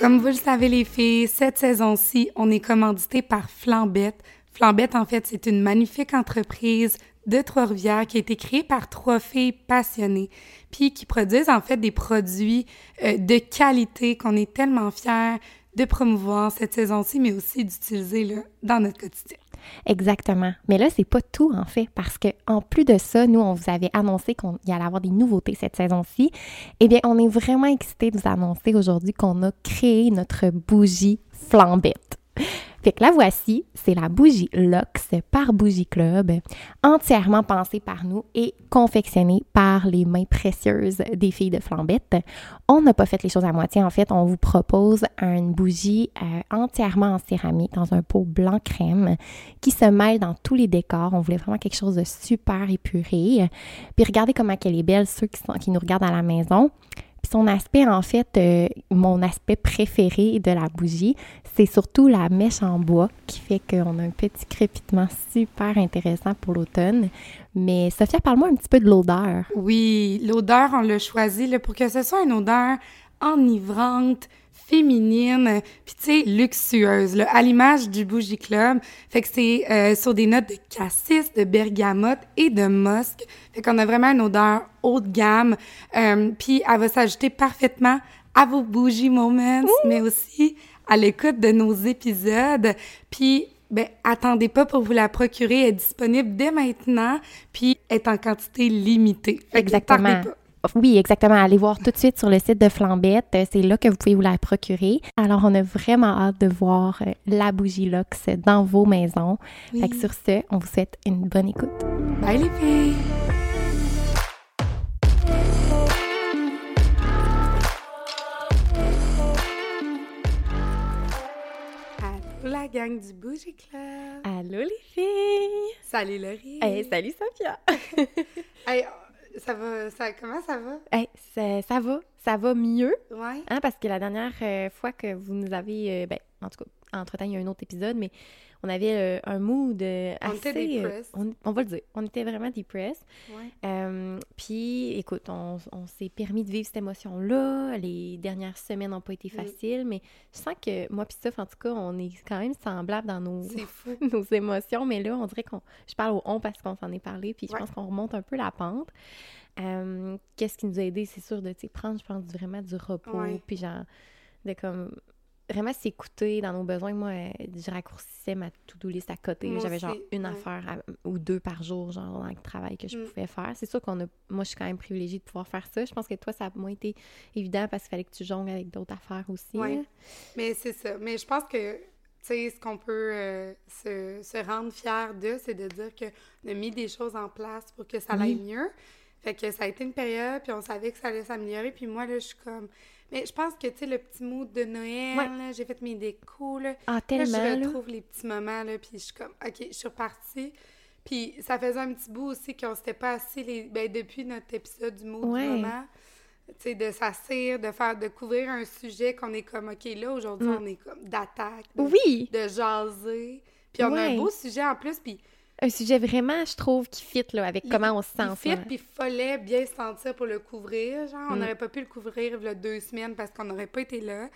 Comme vous le savez, les filles, cette saison-ci, on est commandité par Flambette. Flambette, en fait, c'est une magnifique entreprise de Trois-Rivières qui a été créée par trois filles passionnées, puis qui produisent en fait des produits euh, de qualité qu'on est tellement fiers de promouvoir cette saison-ci, mais aussi d'utiliser dans notre quotidien. Exactement. Mais là, c'est pas tout en fait, parce que en plus de ça, nous, on vous avait annoncé qu'il y allait avoir des nouveautés cette saison-ci. Eh bien, on est vraiment excités de vous annoncer aujourd'hui qu'on a créé notre bougie flambette. La voici, c'est la bougie Lux par Bougie Club, entièrement pensée par nous et confectionnée par les mains précieuses des filles de Flambette. On n'a pas fait les choses à moitié, en fait, on vous propose une bougie euh, entièrement en céramique dans un pot blanc crème qui se mêle dans tous les décors. On voulait vraiment quelque chose de super épuré. Puis regardez comment elle est belle, ceux qui nous regardent à la maison. Son aspect, en fait, euh, mon aspect préféré de la bougie, c'est surtout la mèche en bois qui fait qu'on a un petit crépitement super intéressant pour l'automne. Mais Sophia, parle-moi un petit peu de l'odeur. Oui, l'odeur, on l'a choisi là, pour que ce soit une odeur enivrante, féminine, puis tu sais, luxueuse, là, à l'image du Bougie Club. Fait que c'est euh, sur des notes de cassis, de bergamote et de musc. Fait qu'on a vraiment une odeur haut de gamme. Euh, puis elle va s'ajouter parfaitement à vos bougies moments, mais aussi à l'écoute de nos épisodes. Puis ben, attendez pas pour vous la procurer. Elle est disponible dès maintenant, puis est en quantité limitée. Exactement. Oui, exactement. Allez voir tout de suite sur le site de Flambette. C'est là que vous pouvez vous la procurer. Alors, on a vraiment hâte de voir euh, la bougie Lux dans vos maisons. Fait que sur ce, on vous souhaite une bonne écoute. Bye les filles! Allô la gang du Bougie Club! Allô les filles! Salut Laurie! Hey, salut Sophia! hey, ça va, ça, comment ça va? Hey, ça, va, ça va mieux. Ouais. Hein, parce que la dernière euh, fois que vous nous avez, euh, ben, en tout cas, entre-temps, il y a un autre épisode, mais on avait euh, un mood assez... On était depressed. On, on, va le dire, on était vraiment depressed. Ouais. Puis, écoute, on, on s'est permis de vivre cette émotion-là. Les dernières semaines n'ont pas été faciles, mais je sens que moi puis Steph, en tout cas, on est quand même semblables dans nos, nos émotions. Mais là, on dirait qu'on... Je parle au « on » parce qu'on s'en est parlé, puis je pense qu'on remonte un peu la pente. Qu'est-ce qui nous a aidé, c'est sûr, de prendre, je pense, vraiment du repos, puis genre, de comme vraiment s'écouter dans nos besoins. Moi, euh, je raccourcissais ma to-do list à côté. J'avais genre une affaire ou deux par jour, genre, dans le travail que je mm. pouvais faire. C'est sûr qu'on a... Moi, je suis quand même privilégiée de pouvoir faire ça. Je pense que toi, ça a moins été évident parce qu'il fallait que tu jongles avec d'autres affaires aussi. Oui, mais c'est ça. Mais je pense que, tu sais, ce qu'on peut euh, se, se, rendre fier de, c'est de dire qu'on a mis des choses en place pour que ça aille mieux. Fait que ça a été une période, puis on savait que ça allait s'améliorer. Puis moi, là, je suis comme mais je pense que, tu sais, le petit mood de Noël, j'ai fait mes décos, là. Ah, tellement, là, je retrouve les petits moments, là, puis je suis comme, OK, je suis repartie. Puis ça faisait un petit bout aussi qu'on s'était pas assis, les... ben, depuis notre épisode du mood du moment, tu sais, de s'asseoir, de faire, de couvrir un sujet qu'on est comme, OK, là, aujourd'hui, mm. on est comme d'attaque. Oui! De jaser. Puis on a un beau sujet en plus, puis un sujet vraiment, je trouve, qui fit là, avec comment on se sent. Il fit, puis il fallait bien se sentir pour le couvrir. Genre, on mm. n'aurait pas pu le couvrir il deux semaines parce qu'on n'aurait pas été là.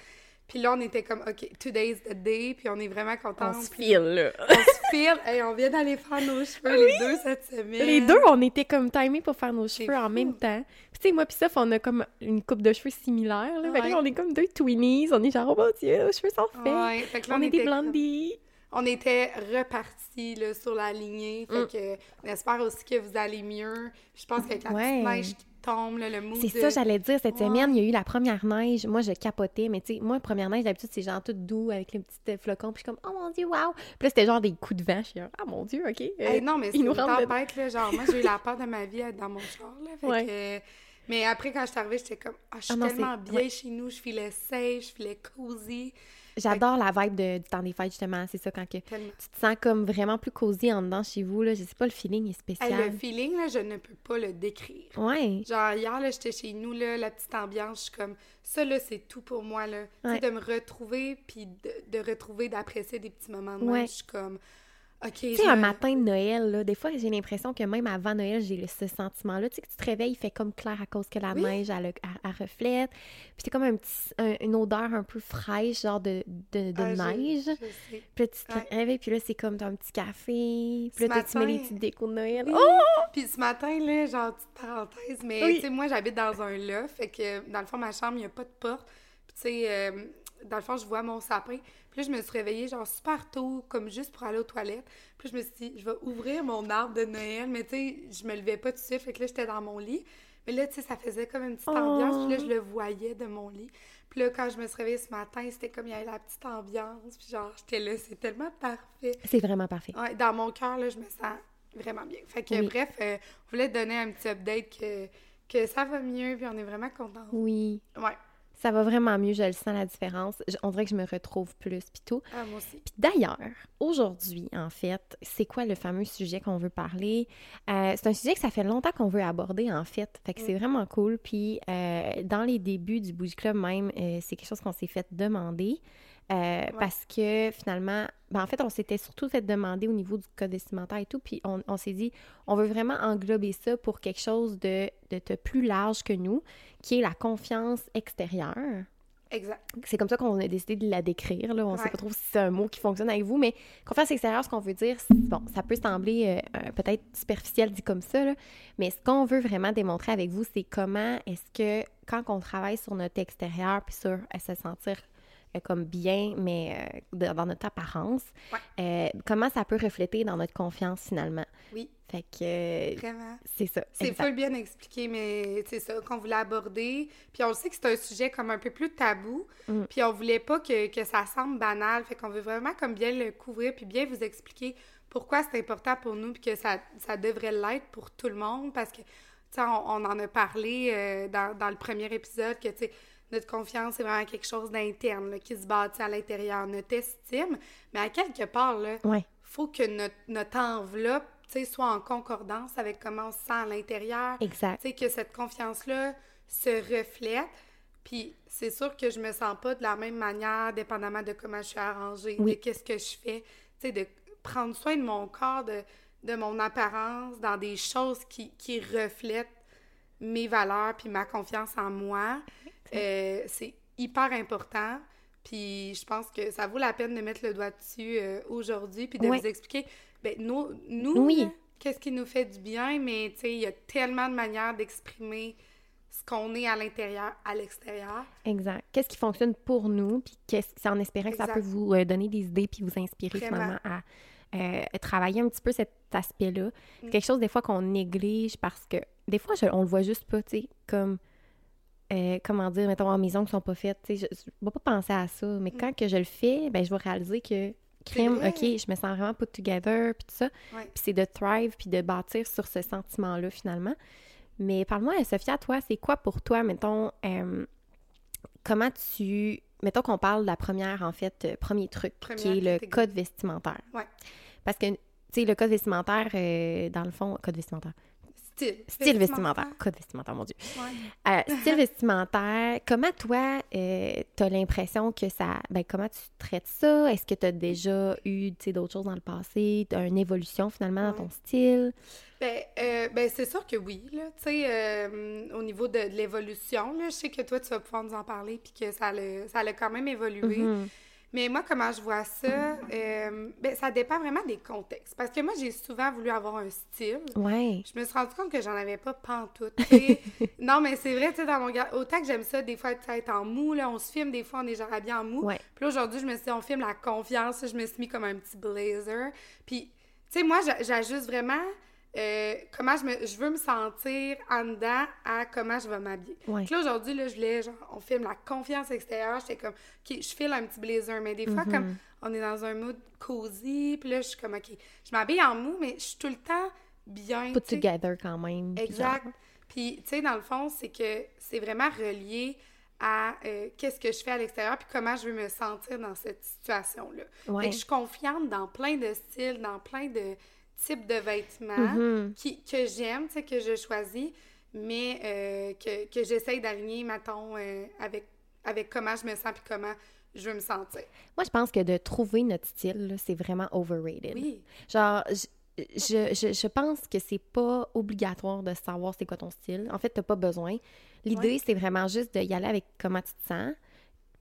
Puis là, on était comme, OK, today's the day, puis on est vraiment contents. On se file, là. on se file, et on vient d'aller faire nos cheveux les deux cette semaine. Les deux, on était comme timés pour faire nos cheveux en même temps. Puis tu sais, moi puis Soph, on a comme une coupe de cheveux similaire, là. Fait que là, on est comme deux twinnies, on est genre, oh mon Dieu, nos cheveux sont faits. Ouais, fait que là, on, est des blondies on était repartis sur la lignée. Fait mm. que on espère aussi que vous allez mieux. Je pense qu'avec la petite neige qui tombe, le mood C'est ça, j'allais dire. Cette semaine, il y a eu la première neige. Moi, je capotais. Mais tu sais, moi, première neige, d'habitude, c'est genre tout doux avec les petits euh, flocons. Puis je suis comme, oh mon Dieu, wow! Puis là, c'était genre des coups de vent. Je suis comme, ah mon Dieu, OK. Euh, non, mais c'est une tempête, là. Genre, moi, j'ai eu la peur de ma vie à être dans mon char, là. Fait que... Mais après, quand je suis arrivée, j'étais comme, ah, je suis ah tellement bien chez nous. Je filais safe, je filais cozy. J'adore la vibe de, du temps des fêtes, justement. C'est ça, quand que tu te sens comme vraiment plus cosy en dedans chez vous. Là. Je sais pas, le feeling est spécial. le feeling, là, je ne peux pas le décrire. Ouais. Genre, hier, là, j'étais chez nous, là, la petite ambiance, je suis comme, ça, là, c'est tout pour moi, là. Tu sais, de me retrouver, puis de, retrouver, d'apprécier des petits moments de moi. Je suis comme, OK. Tu sais, un matin de Noël, là, des fois, j'ai l'impression que même avant Noël, j'ai ce sentiment-là. Tu sais, que tu te réveilles, il fait comme clair à cause que la Oui. neige, elle, elle- elle reflète. Puis c'est comme un petit, un- une odeur un peu fraîche, genre de, de, de Ah, neige. je sais. Puis là, tu te Ouais. réveilles, puis là, c'est comme un petit café. Puis Ce là, t'as- tu mets les matin- petites décos de Noël? Oui. Oh! Puis ce matin, là, genre, petite parenthèse, mais Oui. tu sais, moi, j'habite dans un loft, fait que dans le fond, ma chambre, il n'y a pas de porte. Puis tu sais, euh, dans le fond, je vois mon sapin. Puis là, je me suis réveillée, genre, super tôt, comme juste pour aller aux toilettes. Puis je me suis dit, je vais ouvrir mon arbre de Noël, mais tu sais, je me levais pas tout de suite, fait que là, j'étais dans mon lit. Mais là, tu sais, ça faisait comme une petite Oh. ambiance, puis là, je le voyais de mon lit. Puis là, quand je me suis réveillée ce matin, c'était comme il y avait la petite ambiance, puis genre, j'étais là, c'est tellement parfait. C'est vraiment parfait. Ouais, dans mon cœur, là, je me sens vraiment bien. Fait que, Oui. bref, euh, on voulait te donner un petit update que, que ça va mieux, puis on est vraiment contents. Oui. Ouais. Ça va vraiment mieux, je le sens la différence. Je- on dirait que je me retrouve plus, puis tout. Ah, moi aussi. Puis d'ailleurs, aujourd'hui, en fait, c'est quoi le fameux sujet qu'on veut parler? Euh, c'est un sujet que ça fait longtemps qu'on veut aborder, en fait. Fait que c'est vraiment cool. Puis euh, dans les débuts du Bougie Club même, euh, c'est quelque chose qu'on s'est fait demander. Parce que finalement, ben, en fait, on s'était surtout fait demander au niveau du code vestimentaire et tout. Puis on, on s'est dit, on veut vraiment englober ça pour quelque chose de, de, de plus large que nous, qui est la confiance extérieure. Exact. C'est comme ça qu'on a décidé de la décrire. Là. On sait Ouais. pas trop si c'est un mot qui fonctionne avec vous, mais confiance extérieure, ce qu'on veut dire, bon, ça peut sembler euh, peut-être superficiel dit comme ça, là, mais ce qu'on veut vraiment démontrer avec vous, c'est comment est-ce que quand on travaille sur notre extérieur puis sur euh, se sentir comme bien, mais euh, dans notre apparence, euh, comment ça peut refléter dans notre confiance finalement? Oui, Fait que euh, vraiment. c'est ça. C'est full bien expliqué, mais c'est ça qu'on voulait aborder. Puis on sait que c'est un sujet comme un peu plus tabou. Mm. Puis on voulait pas que, que ça semble banal. Fait qu'on veut vraiment comme bien le couvrir puis bien vous expliquer pourquoi c'est important pour nous puis que ça, ça devrait l'être pour tout le monde. Parce que, tu sais, on, on en a parlé euh, dans, dans le premier épisode que, tu sais, notre confiance, c'est vraiment quelque chose d'interne qui se bâtit à l'intérieur. Notre estime, mais à quelque part, là, Ouais. faut que notre, notre enveloppe soit en concordance avec comment on se sent à l'intérieur. Exact. Tu sais, que cette confiance-là se reflète. Puis c'est sûr que je me sens pas de la même manière, dépendamment de comment je suis arrangée, Oui. de qu'est-ce que je fais. Tu sais, de prendre soin de mon corps, de, de mon apparence, dans des choses qui, qui reflètent mes valeurs puis ma confiance en moi. Euh, c'est hyper important. Puis je pense que ça vaut la peine de mettre le doigt dessus euh, aujourd'hui puis de Ouais. vous expliquer, ben, nous, nous Oui. qu'est-ce qui nous fait du bien, mais tu sais, il y a tellement de manières d'exprimer ce qu'on est à l'intérieur, à l'extérieur. Exact. Qu'est-ce qui fonctionne pour nous, puis qu'est-ce, c'est en espérant que ça peut vous euh, donner des idées puis vous inspirer Vraiment. finalement à euh, travailler un petit peu cet aspect-là. Mm. C'est quelque chose des fois qu'on néglige parce que des fois je- on le voit juste pas, tu sais, comme euh, comment dire, mettons, oh, mes ongles sont pas faites, je, je vais pas penser à ça, mais quand que je le fais, ben je vais réaliser que crime, Mm. ok, je me sens vraiment put together puis tout ça. Ouais. Puis c'est de thrive puis de bâtir sur ce sentiment-là finalement. Mais parle-moi, Sophia, toi, c'est quoi pour toi, mettons, euh, comment tu... Mettons qu'on parle de la première, en fait, euh, premier truc, qui est le code vestimentaire. Ouais. Parce que, tu sais, le code vestimentaire, dans le fond, code vestimentaire. Style. Style vestimentaire. Code vestimentaire, mon Dieu. Ouais. Euh, style vestimentaire, comment toi, euh, t'as l'impression que ça... Ben, comment tu traites ça? Est-ce que t'as déjà eu, d'autres choses dans le passé? T'as une évolution, finalement, dans ton style? Ben, euh, ben c'est sûr que oui, là. Euh, au niveau de, de l'évolution, je sais que toi, tu vas pouvoir nous en parler, puis que ça a, ça a quand même évolué. Mhm. Mais moi, comment je vois ça, euh, ben, ça dépend vraiment des contextes. Parce que moi, j'ai souvent voulu avoir un style. Ouais. Je me suis rendu compte que j'en avais pas pantoute. non, mais c'est vrai, tu sais, dans mon autant que j'aime ça, des fois, être en mou, là, on se filme, des fois, on est genre habillé en mou. Ouais. Puis là, aujourd'hui, je me suis dit, on filme la confiance, je me suis mis comme un petit blazer. Puis, tu sais, moi, j'a- j'ajuste vraiment euh, comment je, me, je veux me sentir en dedans à comment je vais m'habiller. Ouais. Là, aujourd'hui, là, je voulais, genre, on filme la confiance extérieure. J'étais comme, OK, je file un petit blazer. Mais des fois, comme on est dans un mood cozy, puis là, je suis comme, OK, je m'habille en mou, mais je suis tout le temps bien. Put together quand même. Exact. Puis, tu sais, dans le fond, c'est que c'est vraiment relié à euh, qu'est-ce que je fais à l'extérieur puis comment je veux me sentir dans cette situation-là. Ouais. Fait que je suis confiante dans plein de styles, dans plein de types de vêtements Mhm. qui, que j'aime, tu sais, que je choisis, mais euh, que, que j'essaye d'aligner, mettons, euh, avec, avec comment je me sens puis comment je veux me sentir. Moi, je pense que de trouver notre style, c'est vraiment overrated. Oui. Genre, je, je, je, je pense que c'est pas obligatoire de savoir c'est quoi ton style. En fait, t'as pas besoin. L'idée, Ouais. c'est vraiment juste d'y aller avec comment tu te sens,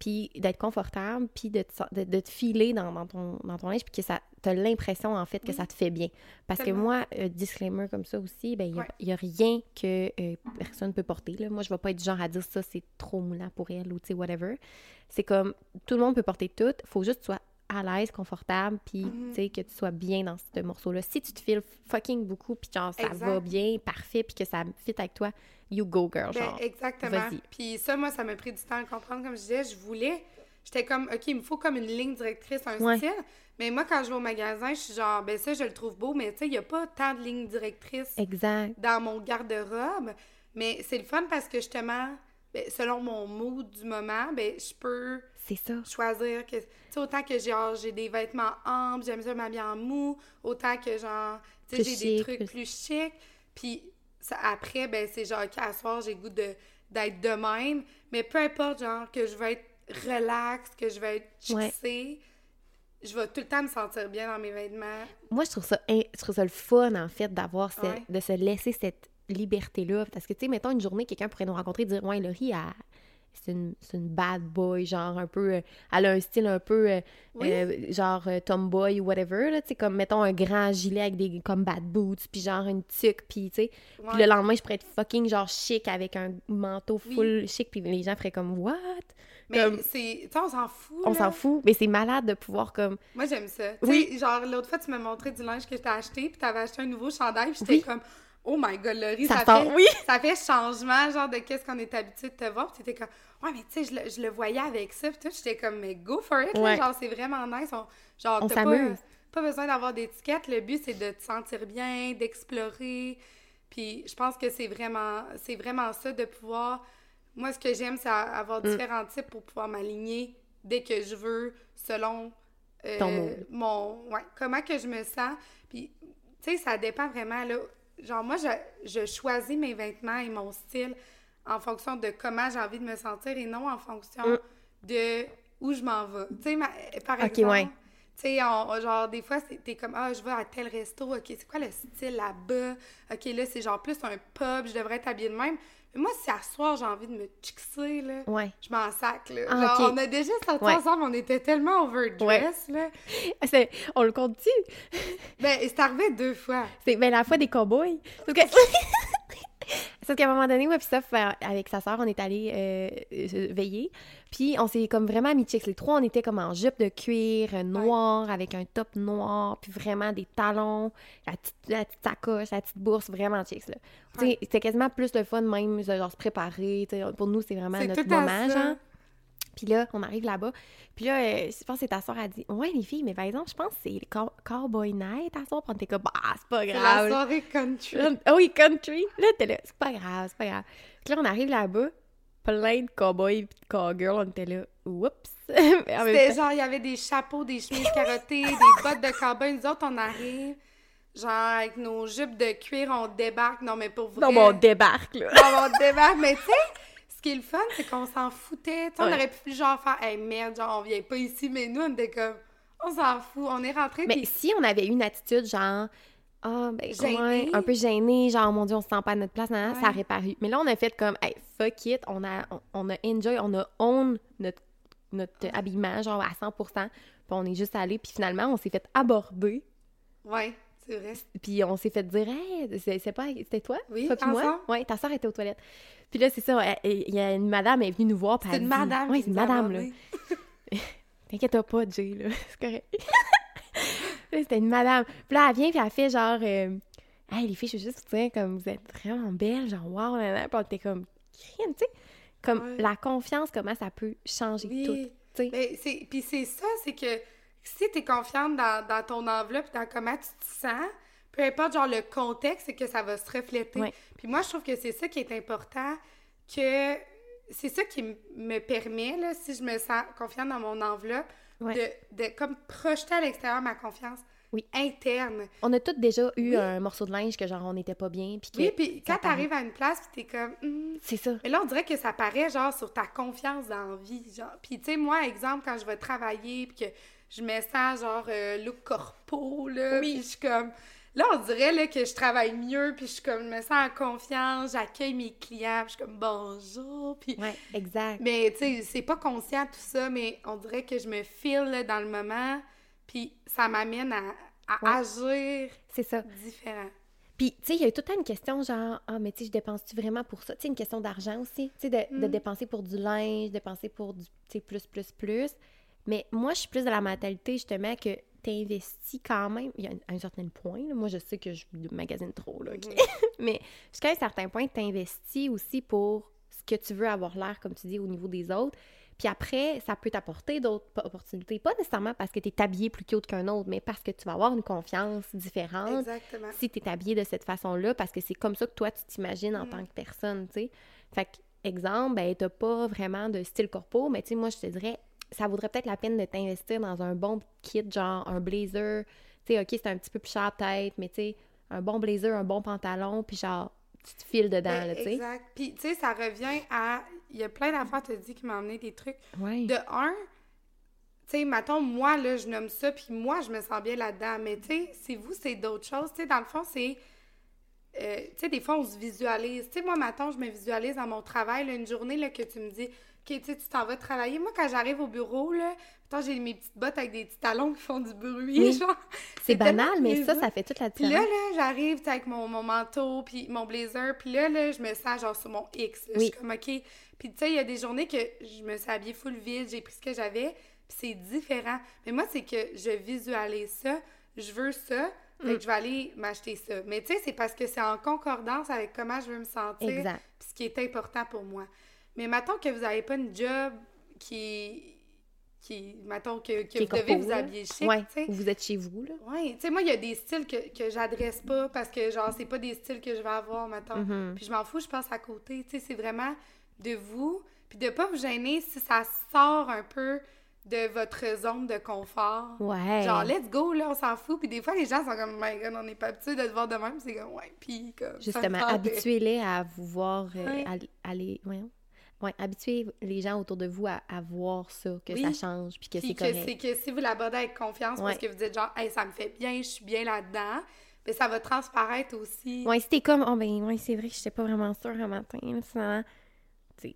puis d'être confortable, puis de te, de, de te filer dans, dans ton, dans ton linge, puis que ça t'as l'impression, en fait, que Oui. ça te fait bien. Parce que moi, euh, disclaimer comme ça aussi, ben il y, a- Ouais. y a rien que euh, personne peut porter. Là. Moi, je vais pas être du genre à dire ça, c'est trop moulant pour elle, ou tu sais, whatever. C'est comme, tout le monde peut porter tout, faut juste que tu sois à l'aise, confortable, puis tu sais, que tu sois bien dans ce morceau-là. Si tu te files fucking beaucoup, puis genre, ça Exact. va bien, parfait, puis que ça fit avec toi, you go, girl, Ben, genre. exactement. Puis ça, moi, ça m'a pris du temps à le comprendre. Comme je disais, je voulais. J'étais comme, OK, il me faut comme une ligne directrice, un Ouais. style. Mais moi, quand je vais au magasin, je suis genre, ben ça, je le trouve beau, mais tu sais, il n'y a pas tant de lignes directrices Exact. dans mon garde-robe. Mais c'est le fun parce que justement, ben, selon mon mood du moment, ben, je peux C'est ça. choisir que tu sais autant que genre j'ai des vêtements amples j'aime ça m'habiller en mou autant que genre tu sais Plus j'ai des trucs plus- plus chics puis ça, après ben c'est genre qu'à soir j'ai le goût de d'être de même mais peu importe genre que je vais être relax que je vais être Ouais. chixée je vais tout le temps me sentir bien dans mes vêtements Moi, je trouve ça, je trouve ça le fun, en fait, d'avoir ce- Ouais. de se laisser cette liberté-là. Parce que, tu sais, mettons une journée, quelqu'un pourrait nous rencontrer et dire Ouais, Laurie, elle- c'est une, c'est une bad boy, genre un peu. euh, elle a un style un peu. euh, Oui. euh, genre euh, tomboy ou whatever, là, tu sais, comme mettons un grand gilet avec des comme bad boots, puis genre une tuque, puis tu sais. Puis le lendemain, je pourrais être fucking genre chic avec un manteau Oui. full chic, puis les gens feraient comme What? mais Comme- c'est tu sais on s'en fout On s'en fout, mais c'est malade de pouvoir comme. Moi, j'aime ça. Oui. genre, l'autre fois, tu m'as montré du linge que t'ai acheté, puis t'avais acheté un nouveau chandail, puis j'étais Oui. comme, oh my god, Laurie, Ça ça, sort- fait, oui. ça fait changement, genre, de qu'est-ce qu'on est habitué de te voir, puis t'étais comme, ouais, mais tu sais, je, le- je le voyais avec ça, puis tout, j'étais comme, mais go for it, là, genre, c'est vraiment nice. On, genre, On t'as. Pas, pas besoin d'avoir d'étiquette, le but, c'est de te sentir bien, d'explorer, puis je pense que c'est vraiment, c'est vraiment ça, de pouvoir. Moi, ce que j'aime, c'est avoir Mm. différents types pour pouvoir m'aligner dès que je veux, selon euh, Ton mon ouais, comment que je me sens puis tu sais ça dépend vraiment là genre moi je, je choisis mes vêtements et mon style en fonction de comment j'ai envie de me sentir et non en fonction Mm. de où je m'en vais tu sais par exemple ouais. tu sais, genre, des fois, c'est- t'es comme, ah, je vais à tel resto, ok, c'est quoi le style là-bas? Ok, là, c'est genre plus un pub, je devrais être habillée de même. Moi, si à soir, j'ai envie de me chixer, là, Ouais. je m'en sac, là. Ah, genre, on a déjà sorti Ouais. ensemble, on était tellement overdress, là. C'est- On le compte-tu? Ben, c'est arrivé deux fois. C'est ben, la fois des cowboys. Parce que... Sauf qu'à un moment donné, moi puis Soph, euh, avec sa sœur, on est allé euh, veiller. Puis on s'est comme vraiment mis chicks. Les trois, on était comme en jupe de cuir euh, noir, avec un top noir, puis vraiment des talons, la petite, la petite sacoche, la petite bourse, vraiment chicks, là. Ouais. C'était quasiment plus le fun même, genre se préparer. Pour nous, c'est vraiment C'est notre moment, genre. Puis là, on arrive là-bas. Puis là, euh, je pense que c'est ta soeur a dit Ouais, les filles, mais par exemple, je pense que c'est le cow- Cowboy Night à soir. Puis on était comme Bah, c'est pas grave. la soirée country. Ah oui, country. Là, t'es là, c'est pas grave, c'est pas grave. Puis là, on arrive là-bas, plein de cowboys et de cowgirls, on était là, oups. Mais C'était genre, il y avait des chapeaux, des chemises carottées, des bottes de cowboy. Nous autres, on arrive, genre, avec nos jupes de cuir, on débarque. Non, mais pour vrai. Non, mais on débarque, là. Non, on débarque. Mais tu sais, ce qui est le fun, c'est qu'on s'en foutait. On aurait pu genre faire, hey merde, genre, on vient pas ici, mais nous, on était comme, on s'en fout. On est rentré. Mais si on avait eu une attitude genre, ah, ben, Gênée. ouais, un peu gêné, genre, mon Dieu, on se sent pas à notre place, nan, nan, ça aurait paru. Mais là, on a fait comme, hey, fuck it, on a, on, on a enjoy, on a own notre, notre habillement, genre, à 100% Puis on est juste allé, puis finalement, on s'est fait aborder. Ouais, c'est vrai. Puis on s'est fait dire, hey, c'est pas, c'était toi? Oui, toi moi? Ouais, ta soeur était aux toilettes. Puis là, c'est ça, il y a une madame, elle est venue nous voir, C'est une dit- madame. Qui c'est une madame, là. T'inquiète pas, Jay, là, c'est correct. C'était une madame. Puis là, elle vient, puis elle fait genre, euh, hey, les filles, je veux juste dire, comme, vous êtes vraiment belles, genre, wow, nanana. Puis on était comme, crime, tu sais, comme Ouais. la confiance, comment ça peut changer Oui. tout, tu c'est, puis c'est ça, c'est que si t'es confiante dans, dans ton enveloppe, dans comment tu te sens, peu importe genre le contexte, c'est que ça va se refléter. Puis moi, je trouve que c'est ça qui est important, que c'est ça qui me permet, là, si je me sens confiante dans mon enveloppe, de, de comme projeter à l'extérieur ma confiance. Oui. interne. On a tous déjà eu Oui. un morceau de linge que genre on n'était pas bien, puis Oui, puis quand t'arrives à une place, puis t'es comme... Hmm. C'est ça. Mais là, on dirait que ça paraît, genre, sur ta confiance dans la vie, genre. Puis, tu sais, moi, exemple, quand je vais travailler, puis que je me sens, genre, euh, look corpo, là, Oui. puis je suis comme... Là, on dirait, là, que je travaille mieux, puis je suis comme, je me sens en confiance, j'accueille mes clients, puis je suis comme, bonjour, puis... Ouais, exact. Mais, tu sais, c'est pas conscient tout ça, mais on dirait que je me file là, dans le moment, puis ça m'amène à, à Ouais. agir C'est ça. différent. Puis, tu sais, il y a eu tout le temps une question genre, ah, mais tu sais, je dépense-tu vraiment pour ça? Tu sais, une question d'argent aussi. Tu sais, de, de Mm. dépenser pour du linge, dépenser pour du, tu sais, plus, plus, plus. Mais moi, je suis plus de la mentalité, justement, que t'investis quand même. Il y a un, un certain point, là. Moi, je sais que je magasine trop, là, OK? mais jusqu'à un certain point, t'investis aussi pour ce que tu veux avoir l'air, comme tu dis, au niveau des autres. Puis après, ça peut t'apporter d'autres po- opportunités. Pas nécessairement parce que tu es habillé plus cute qu'un autre, mais parce que tu vas avoir une confiance différente Exactement. si tu es habillé de cette façon-là, parce que c'est comme ça que toi, tu t'imagines en Mm. tant que personne, tu sais. Fait que, exemple, ben, t'as pas vraiment de style corpo, mais tu sais, moi, je te dirais, ça vaudrait peut-être la peine de t'investir dans un bon kit, genre un blazer. Tu sais, OK, c'est un petit peu plus cher peut-être, mais tu sais, un bon blazer, un bon pantalon, puis genre, tu te files dedans, Ben, là, tu sais. Exact. Puis, tu sais, ça revient à. Il y a plein d'affaires, tu dit, qui m'ont amené des trucs. Ouais. De un, tu sais, mettons, moi, là, je nomme ça, puis moi, je me sens bien là-dedans. Mais, tu sais, c'est vous, c'est d'autres choses. Tu sais, dans le fond, c'est. euh, tu sais, des fois, on se visualise. Tu sais, moi, mettons, je me visualise dans mon travail, là, une journée, là, que tu me dis, OK, tu t'en vas travailler. Moi, quand j'arrive au bureau, là, j'ai mes petites bottes avec des petits talons qui font du bruit, Oui. genre. C'est banal, mais ça, ça fait toute la Puis là, différence. là, j'arrive avec mon, mon manteau, puis mon blazer, puis là, là, je me sens genre sur mon X. là. Je Oui. suis comme, OK. Puis tu sais, il y a des journées que je me suis habillée full vide, j'ai pris ce que j'avais, puis c'est différent. Mais moi, c'est que je visualise ça, je veux ça, Mm. fait que je vais aller m'acheter ça. Mais tu sais, c'est parce que c'est en concordance avec comment je veux me sentir, Exact. puis ce qui est important pour moi. Mais mettons que vous n'avez pas une job qui... qui mettons que, que Qui vous devez vous là. habiller chic, Ouais, vous êtes chez vous, là. Ouais, tu sais, moi, il y a des styles que, que j'adresse pas parce que, genre, c'est pas des styles que je vais avoir, maintenant. Mhm. Puis je m'en fous, je passe à côté. Tu sais, c'est vraiment de vous. Puis de pas vous gêner si ça sort un peu de votre zone de confort. Ouais. Genre, let's go, là, on s'en fout. Puis des fois, les gens sont comme, my god, on n'est pas habitué de te voir de même. C'est comme, ouais, puis comme. Justement, habituez-les à vous voir euh, voyons. Ouais, habituez les gens autour de vous à, à voir ça, que Oui. ça change, puis que c'est correct. c'est que si vous l'abordez avec confiance parce que vous dites genre, hey, ça me fait bien, je suis bien là-dedans, mais ça va transparaître aussi. Ouais, si t'es comme, oh ben, ouais, c'est vrai que j'étais pas vraiment sûre un matin, finalement.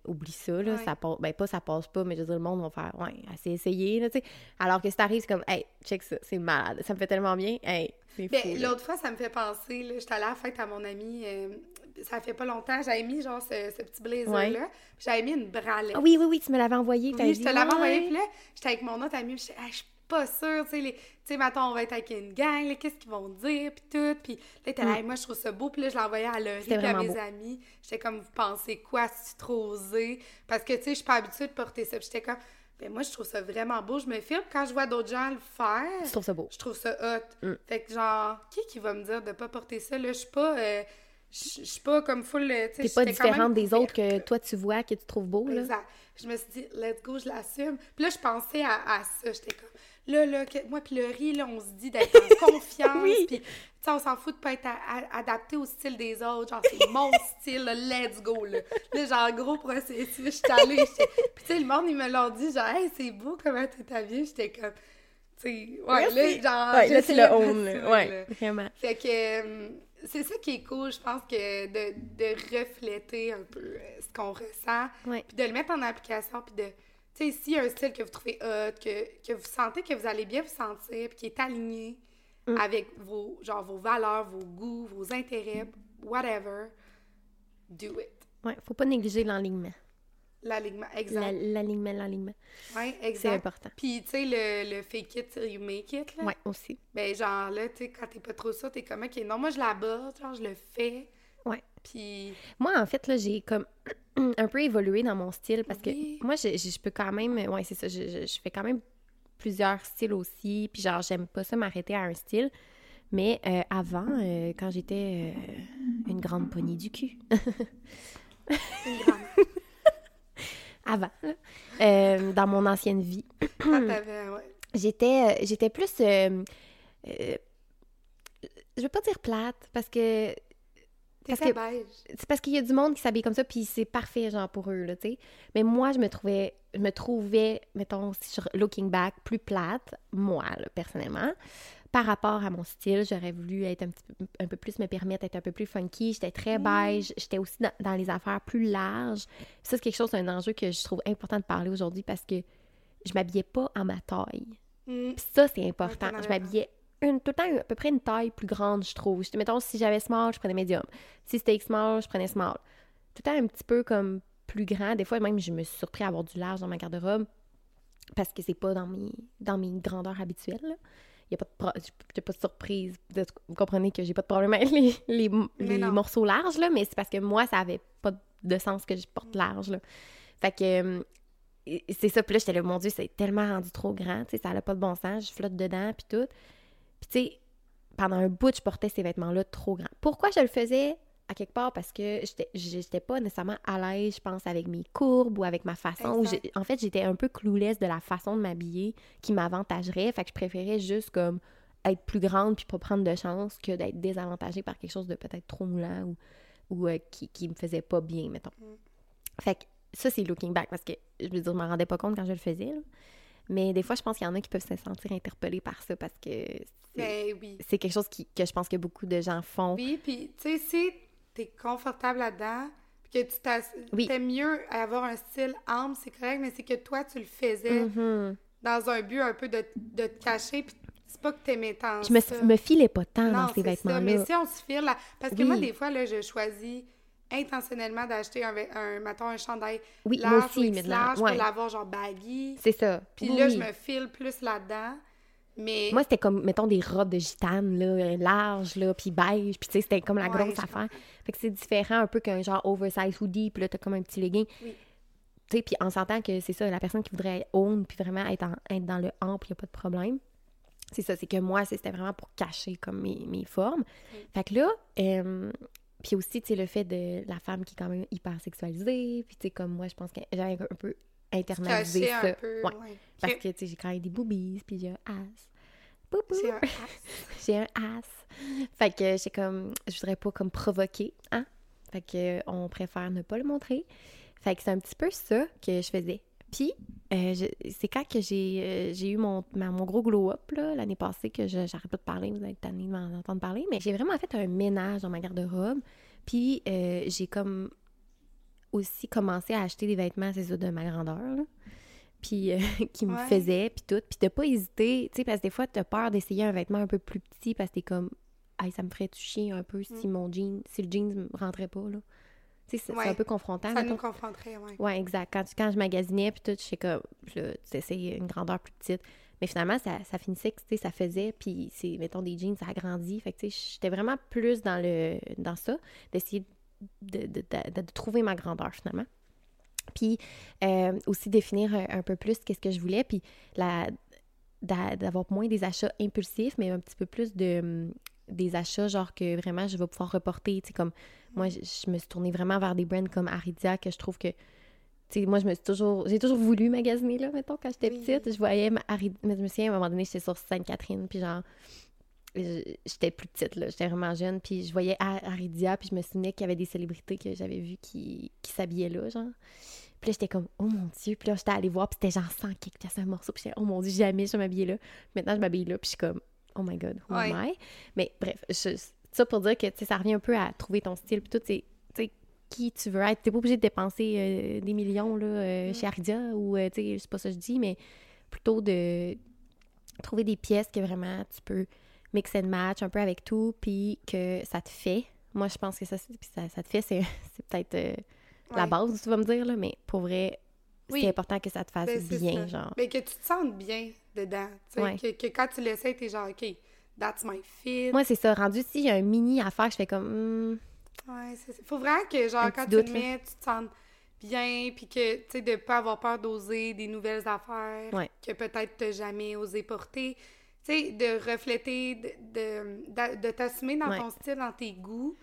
Oublie ça, là, Ouais. ça passe. Ben, pas ça passe pas, mais je veux dire, le monde va faire, ouais, assez essayé, là, tu sais. Alors que si t'arrives, c'est comme, hey, check ça, c'est malade, ça me fait tellement bien, hey, c'est Ben, fou. l'autre fois, ça me fait penser, là, j'étais allée à la fête à mon ami, euh, ça fait pas longtemps, j'avais mis genre ce, ce petit blazer-là, j'avais mis une bralette. Ah oui, oui, oui, tu me l'avais envoyé, Oui, je te l'avais ouais. envoyé, puis là, j'étais avec mon autre ami, puis j'étais, Ah, je suis pas sûre, tu sais, les- tu sais, maintenant, on va être avec une gang, qu'est-ce qu'ils vont dire, puis tout, puis là, t'es là, Hey, moi, je trouve ça beau, puis là, je l'envoyais à Laurie, Mm. Puis à mes beau. amis, j'étais comme, vous pensez quoi, c'est trop osé, parce que, tu sais, je suis pas habituée de porter ça, puis j'étais comme, ben moi, je trouve ça vraiment beau, je me filme, quand je vois d'autres gens le faire, Tu trouves ça beau. je trouve ça hot. Mm. Fait que genre, qui qui va me dire de pas porter ça? Là, je suis pas... euh, je je suis pas comme full... euh, tu sais, T'es pas différente des autres que toi, tu vois, que tu trouves beau, là. Exact. Je me suis dit, let's go, je l'assume. Puis là, je pensais à, à ça. J'étais comme, là, là, que- moi, puis le riz, là, on se dit d'être en confiance. Oui. Puis, tu sais, on s'en fout de pas être adapté au style des autres. Genre, c'est mon style, là, let's go, là. Là, genre, gros processus, je suis allée. Puis, tu sais, le monde, ils me l'ont dit, genre, hey, c'est beau comment t'es habillée. J'étais comme, tu sais, ouais, Merci. là, genre, Ouais, là, c'est le de là. Ouais, vraiment. Fait que euh, c'est ça qui est cool, je pense, que de, de refléter un peu euh, ce qu'on ressent, puis de le mettre en application, puis de, sais, s'il y a un style que vous trouvez hot, que, que vous sentez que vous allez bien vous sentir, puis qui est aligné Mm. avec vos, genre, vos valeurs, vos goûts, vos intérêts, whatever, do it. Ouais, faut pas négliger. L'alignement, La- exact. L'alignement, l'alignement. C'est exact. important. Puis, tu sais, le, le fake it till you make it, là. Ouais, aussi. Ben, genre, là, tu sais, quand t'es pas trop sûr, t'es comme, OK, non, moi, je l'aborde, genre, je le fais. Ouais. Puis, Moi, en fait, là, j'ai comme un peu évolué dans mon style parce Oui. que moi, je, je- je peux quand même. Ouais, c'est ça. Je, je- je fais quand même plusieurs styles aussi. Puis, genre, j'aime pas ça m'arrêter à un style. Mais euh, avant, euh, quand j'étais euh, une grande poignée du cul, une grande. avant, là, dans mon ancienne vie, ouais. j'étais j'étais plus je veux pas dire plate, parce que parce que- c'est parce qu'il y a du monde qui s'habille comme ça, puis c'est parfait, genre, pour eux, là, tu sais. Mais moi, je me trouvais, je me trouvais, mettons, sur looking back, plus plate, moi, là, personnellement. Par rapport à mon style, j'aurais voulu être un, petit un peu plus, me permettre d'être un peu plus funky. J'étais très beige. J'étais aussi dans, dans les affaires plus larges. Ça, c'est quelque chose, c'est un enjeu que je trouve important de parler aujourd'hui parce que je m'habillais pas à ma taille. Mm. Ça, c'est important. Je m'habillais une, tout le temps à peu près une taille plus grande, je trouve. Mettons, si j'avais small, je prenais medium. Si c'était small, je prenais small. Tout le temps un petit peu comme plus grand. Des fois, même, je me suis surpris à avoir du large dans ma garde-robe parce que c'est pas dans mes, dans mes grandeurs habituelles. là. Il y a pas de pro- j'ai pas de surprise. De- vous comprenez que j'ai pas de problème avec les, les, morceaux larges, là, mais c'est parce que moi, ça avait pas de sens que je porte large. Là. Fait que euh, c'est ça. Puis là, j'étais là, mon Dieu, c'est tellement rendu trop grand. Tu sais, ça n'a pas de bon sens. Je flotte dedans, puis tout. Puis tu sais, pendant un bout, je portais ces vêtements-là trop grands. Pourquoi je le faisais? À quelque part, parce que j'étais- pas nécessairement à l'aise, je pense, avec mes courbes ou avec ma façon. En fait, j'étais un peu clouless de la façon de m'habiller qui m'avantagerait. Fait que je préférais juste comme être plus grande puis pas prendre de chance que d'être désavantagée par quelque chose de peut-être trop moulant ou, ou euh, qui, qui me faisait pas bien, mettons. Fait que ça, c'est looking back parce que je veux dire, je m'en rendais pas compte quand je le faisais. là. Mais des fois, je pense qu'il y en a qui peuvent se sentir interpellés par ça parce que c'est- Ben oui. c'est quelque chose qui, que je pense que beaucoup de gens font. Oui, puis tu sais, si t'es confortable là-dedans, puis que tu t'as- Oui. t'aimes mieux avoir un style ample, c'est correct, mais c'est que toi, tu le faisais Mhm. dans un but un peu de, de te cacher, puis c'est pas que t'aimais tant Je me, ça. me filais pas tant non, dans ces ça. Mais vêtements-là. si on se file, là, parce que moi, des fois, là, je choisis intentionnellement d'acheter un, un, mettons, un chandail Oui, moi large aussi, X maintenant, large ouais. pour l'avoir genre baggy. C'est ça. Puis Oui, là, je me file plus là-dedans. Mais Moi, c'était comme, mettons, des robes de gitane, là, larges, là, puis beige, puis tu sais, c'était comme la Ouais, grosse affaire. Fait que c'est différent un peu qu'un genre oversize hoodie, puis là, t'as comme un petit legging. Oui. Tu sais, puis on s'entend que c'est ça, la personne qui voudrait own, puis vraiment être, en- être dans le ample, il a pas de problème. C'est ça, c'est que moi, c'était vraiment pour cacher comme mes, mes formes. Fait que là, euh, puis aussi, tu sais, le fait de la femme qui est quand même hyper sexualisée, puis tu sais, comme moi, je pense que j'avais un peu internalisé ça. un peu. Ouais. ouais. Parce que, tu sais, j'ai quand même des boobies, puis j'ai un ass. J'ai un ass. J'ai un ass. Fait que j'ai comme, je voudrais pas comme provoquer, hein? Fait que on préfère ne pas le montrer. Fait que c'est un petit peu ça que je faisais. Puis, euh, c'est quand que j'ai euh, j'ai eu mon, ma- mon gros glow-up, l'année passée, que j'arrête pas de parler, vous êtes tannés de m'en entendre parler, mais j'ai vraiment fait un ménage dans ma garde-robe. Puis, euh, j'ai comme aussi commencé à acheter des vêtements, c'est ça, de ma grandeur, là. Puis, qui me Ouais. faisaient, puis tout. Puis, de pas hésiter, tu sais, parce que des fois, t'as peur d'essayer un vêtement un peu plus petit parce que t'es comme, hey, ça me ferait chier un peu si mon jean, si le jean rentrait pas, là. Tu sais, c'est c'est Ouais. un peu confrontant. Ça nous confronterait, ouais. Ouais, exact. Quand, quand je magasinais, puis tout, je sais tu essayes une grandeur plus petite. Mais finalement, ça, ça finissait que, tu sais, ça faisait, puis c'est, mettons, des jeans, ça agrandit. Fait que, tu sais, j'étais vraiment plus dans le dans ça, d'essayer de, de, de- trouver ma grandeur, finalement. Puis euh, aussi définir un, un peu plus qu'est-ce que je voulais, puis la d'a- d'avoir moins des achats impulsifs, mais un petit peu plus de des achats genre que vraiment je vais pouvoir reporter, tu sais comme moi je, je me suis tournée vraiment vers des brands comme Aridia que je trouve que tu sais moi je me suis toujours j'ai toujours voulu magasiner là mettons quand j'étais Oui. petite, je voyais ma je me souviens à un moment donné j'étais sur Sainte-Catherine puis genre j'étais plus petite là, j'étais vraiment jeune puis je voyais Ar- Aridia puis je me souvenais qu'il y avait des célébrités que j'avais vues qui, qui s'habillaient là genre puis là, j'étais comme, oh mon Dieu. Puis là, j'étais allée voir, puis c'était genre 100 quelques piastres un morceau. Puis j'étais, oh mon Dieu, jamais je vais m'habiller là. Maintenant, je m'habille là, puis je suis comme, oh my God, who am. I? Mais bref, je- ça pour dire que, ça revient un peu à trouver ton style, puis tout, c'est, tu sais, qui tu veux être. T'es pas obligé de dépenser euh, des millions, là, euh, chez Aridia, ou, euh, tu sais, c'est pas ça que je dis, mais plutôt de trouver des pièces que vraiment tu peux mix and match un peu avec tout, puis que ça te fait. Moi, je pense que ça, ça, ça te fait, c'est, c'est peut-être euh, la base, tu vas me dire, là, mais pour vrai, Oui. c'est important que ça te fasse Ben, bien, ça. genre. Mais que tu te sentes bien dedans. tu sais, Ouais. Que, que quand tu l'essayes, t'es genre, OK, that's my fit. Moi, c'est ça. Rendu si j'ai un mini à faire, je fais comme, hmm, Ouais, c'est. Faut vraiment que, genre, Un quand tu le là. mets, tu te sentes bien, puis que, tu sais, de pas avoir peur d'oser des nouvelles affaires Ouais. que peut-être t'as jamais osé porter. Tu sais, de refléter, de, de, de t'assumer dans Ouais. ton style, dans tes goûts.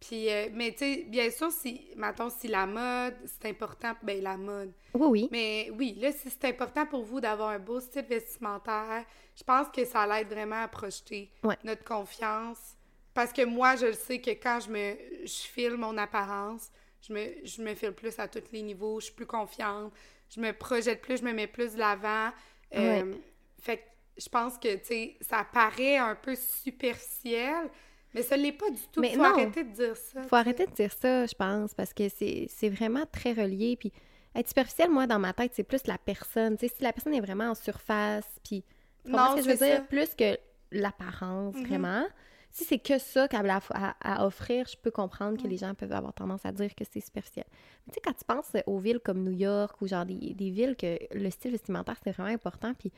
Puis, euh, mais tu sais, bien sûr, si, mettons, si la mode, c'est important, ben la mode. oui, oui. Mais oui, là, si c'est important pour vous d'avoir un beau style vestimentaire, je pense que ça l'aide vraiment à projeter Ouais. notre confiance parce que moi, je le sais que quand je me je filme mon apparence, je me, je me filme plus à tous les niveaux, je suis plus confiante, je me projette plus, je me mets plus de l'avant. Euh, fait que je pense que, tu sais, ça paraît un peu superficiel, mais ça l'est pas du tout. Mais faut non. arrêter de dire ça. Faut arrêter de dire ça, je pense, parce que c'est vraiment très relié. Puis être superficiel, moi, dans ma tête, c'est plus la personne. Tu sais, si la personne est vraiment en surface, puis... Non, ce que je veux dire? Plus que l'apparence, Mhm. vraiment. Si c'est que ça qu'elle a à, à offrir, je peux comprendre que les gens peuvent avoir tendance à dire que c'est superficiel. Mais tu sais, quand tu penses aux villes comme New York ou genre des, des villes que le style vestimentaire, c'est vraiment important, puis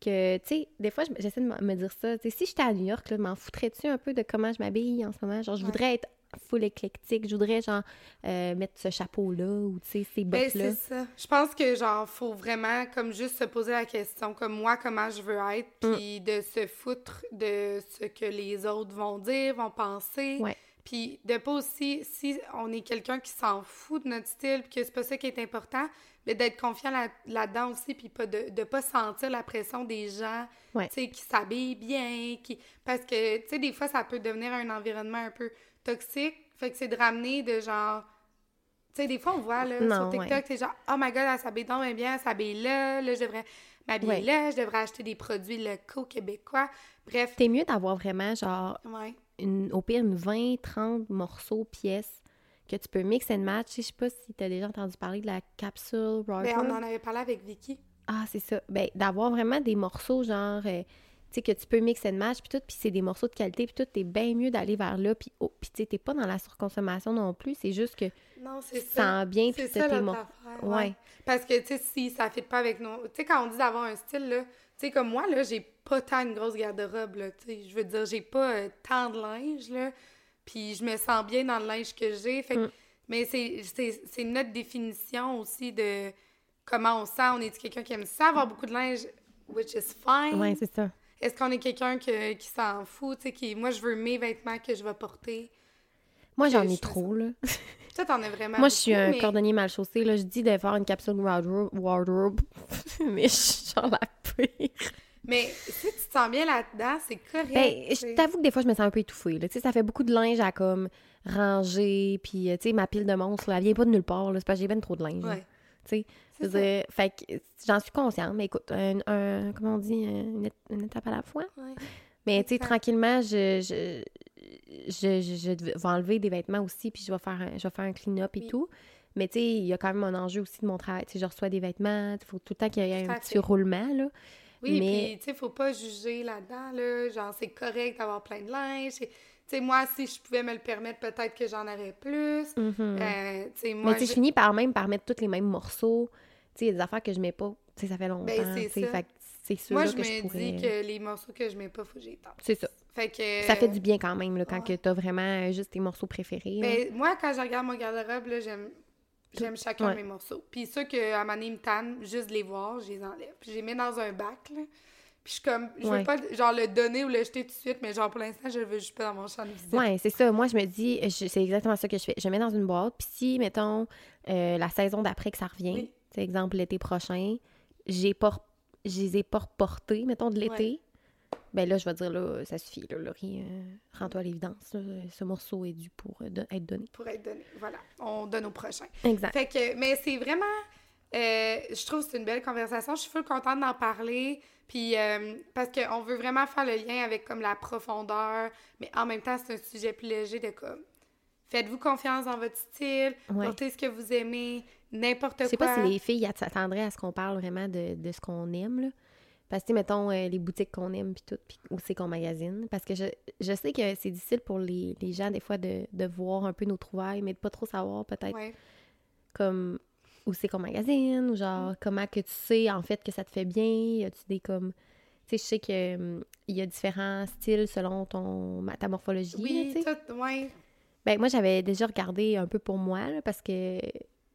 que, tu sais, des fois, je- j'essaie de me dire ça. Tu sais, si j'étais à New York, m'en foutrais-tu un peu de comment je m'habille en ce moment? Genre, je Ouais. voudrais être full éclectique. Je voudrais, genre, euh, mettre ce chapeau-là ou, tu sais, ces Ben, bottes-là. c'est ça. Je pense que, genre, faut vraiment, comme, juste se poser la question, comme moi, comment je veux être, Mm. puis de se foutre de ce que les autres vont dire, vont penser. Ouais. Puis de pas aussi, si on est quelqu'un qui s'en fout de notre style, puis que c'est pas ça qui est important, mais d'être confiant là- là-dedans aussi, puis pas de, de pas sentir la pression des gens, Ouais. tu sais, qui s'habillent bien, qui... Parce que, tu sais, des fois, ça peut devenir un environnement un peu toxique, fait que c'est de ramener de genre... Tu sais, des fois, on voit, là, Non, sur TikTok, ouais. c'est genre, oh my god, elle s'habille donc bien, elle s'habille là, là, je devrais m'habiller Ouais. là, je devrais acheter des produits locaux québécois. Bref, C'est mieux d'avoir vraiment, genre, une, au pire, une 20, 30 morceaux, pièces que tu peux mix and match. Je sais pas si tu as déjà entendu parler de la capsule Ben, wardrobe. on en avait parlé avec Vicky. Ah, c'est ça. Ben, d'avoir vraiment des morceaux, genre, euh, tu sais, que tu peux mix and match, puis tout, puis c'est des morceaux de qualité, puis tout, t'es bien mieux d'aller vers là, puis oh, tu sais, t'es pas dans la surconsommation non plus, c'est juste que Non, tu ça. sens bien, puis t'as tes morceaux. Ouais. Ouais. Parce que, tu sais, si ça ne fit pas avec nos... Tu sais, quand on dit d'avoir un style, là, tu sais, comme moi, là, j'ai pas tant une grosse garde-robe, là, tu sais. Je veux dire, j'ai pas euh, tant de linge, là. Puis je me sens bien dans le linge que j'ai. Fait que- Mm. Mais c'est- notre définition aussi de comment on sent. On est quelqu'un qui aime ça, avoir beaucoup de linge, which is fine? Ouais, c'est ça. Est-ce qu'on est quelqu'un que- qui s'en fout, tu sais, qui... Moi, je veux mes vêtements que je vais porter? Moi, j'en je ai trop, là. Toi, t'en as vraiment Moi, je suis un mais- cordonnier mal chaussé, là. Je dis de faire une capsule wardrobe, wardrobe. mais je suis genre la pire. Mais si tu te sens bien là-dedans, c'est correct. Ben, je t'avoue que des fois, je me sens un peu étouffée. Là. Ça fait beaucoup de linge à comme ranger, puis euh, tu sais, ma pile de monstres, là, elle vient pas de nulle part. C'est parce que j'ai ben trop de linge. Ouais. Tu sais, fait que j'en suis consciente, mais écoute, un, un- comment on dit, une, étape à la fois. Ouais. Mais tu sais, tranquillement, je, je, je, je, vais enlever des vêtements aussi, puis je vais faire un, je vais faire un clean-up et Oui. tout. Mais tu sais, il y a quand même un enjeu aussi de mon travail. Tu sais, je reçois des vêtements, il faut tout le temps qu'il y ait un petit fait. roulement, là. Oui, mais puis tu sais, faut pas juger là-dedans, là. Genre, c'est correct d'avoir plein de linge. Tu sais, moi, si je pouvais me le permettre, peut-être que j'en aurais plus. Mhm. Euh, moi, Mais tu je finis par même par mettre tous les mêmes morceaux. Tu sais, il y a des affaires que je mets pas. Tu sais, ça fait longtemps. Ben, c'est ça. c'est sûr moi, je que me je pourrais... dis que les morceaux que je mets pas, faut que j'y. C'est ça. Fait que... Ça fait du bien quand même, là, quand ouais. que t'as vraiment euh, juste tes morceaux préférés. Ben, moi, quand je regarde mon garde-robe, là, j'aime... J'aime chacun ouais. mes morceaux. Puis ceux que, à ils me tannent, juste de les voir, je les enlève. Puis je les mets dans un bac, là. Puis je suis comme... Je Ouais. veux pas, genre, le donner ou le jeter tout de suite, mais genre, pour l'instant, je le veux juste pas dans mon champ de vision. Ouais, c'est ça. Moi, je me dis, c'est exactement ça que je fais. Je mets dans une boîte, puis si, mettons, euh, la saison d'après que ça revient, Oui. c'est exemple l'été prochain, j'ai pas, je les ai pas reportés, mettons, de l'été, ben là, je vais dire, là, ça suffit, là, Laurie, euh, rends-toi à l'évidence, ce morceau est dû pour euh, de- être donné. Pour être donné. Voilà. On donne au prochain. Exact. Fait que, mais c'est vraiment, euh, je trouve que c'est une belle conversation. Je suis full contente d'en parler. Puis, euh, parce qu'on veut vraiment faire le lien avec comme la profondeur, mais en même temps, c'est un sujet plus léger de comme, faites-vous confiance dans votre style, Ouais. portez ce que vous aimez, n'importe quoi. Je sais pas si les filles s'attendraient à ce qu'on parle vraiment de, de ce qu'on aime, là. Parce que, mettons, euh, les boutiques qu'on aime, puis tout, puis où c'est qu'on magasine. Parce que je, je sais que c'est difficile pour les, les gens, des fois, de, de voir un peu nos trouvailles, mais de pas trop savoir, peut-être, Ouais. comme où c'est qu'on magasine, ou Mm. genre, comment que tu sais, en fait, que ça te fait bien? Y a-tu des, comme... Tu sais, je sais hum, il y a différents styles selon ton, ta morphologie, Oui, là, tout, ouais. Ben, moi, j'avais déjà regardé un peu pour moi, là, parce que.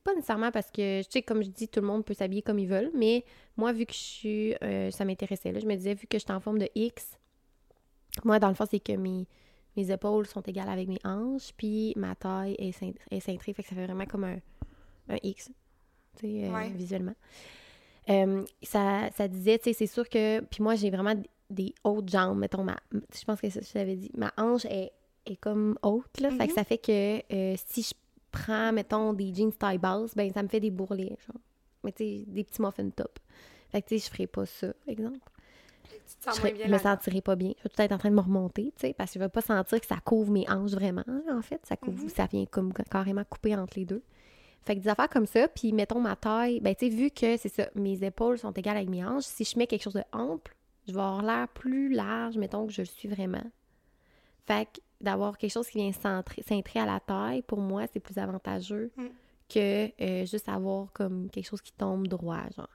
Pas nécessairement parce que, tu sais, comme je dis, tout le monde peut s'habiller comme ils veulent, mais moi, vu que je suis. euh, ça m'intéressait, là. Je me disais, vu que je suis en forme de X, moi, dans le fond, c'est que mes, mes épaules sont égales avec mes hanches, puis ma taille est, est cintrée, fait que ça fait vraiment comme un, un X, tu sais, euh, Ouais. visuellement. Euh, ça, ça disait, tu sais, c'est sûr que. Puis moi, j'ai vraiment des hautes jambes, mettons, ma. Je pense que ça, je t'avais dit. Ma hanche est est comme haute, là. Fait que Mhm. ça fait que euh, si je prends, mettons, des jeans taille basse, ben ça me fait des bourrelets, genre. Mais tu sais, des petits muffins top. Fait que tu sais, je ferais pas ça, exemple. Tu te Je sens serais- moins bien me sentirais pas bien. Je vais tout être en train de me remonter, tu sais, parce que je vais pas sentir que ça couvre mes hanches vraiment, en fait. Ça couvre, Mhm. ça vient comme carrément couper entre les deux. Fait que des affaires comme ça, puis mettons ma taille, ben tu sais, vu que c'est ça, mes épaules sont égales avec mes hanches, si je mets quelque chose de ample, je vais avoir l'air plus large, mettons que je le suis vraiment. Fait que d'avoir quelque chose qui vient cintrer à la taille, pour moi, c'est plus avantageux Mm. que euh, juste avoir comme quelque chose qui tombe droit, genre.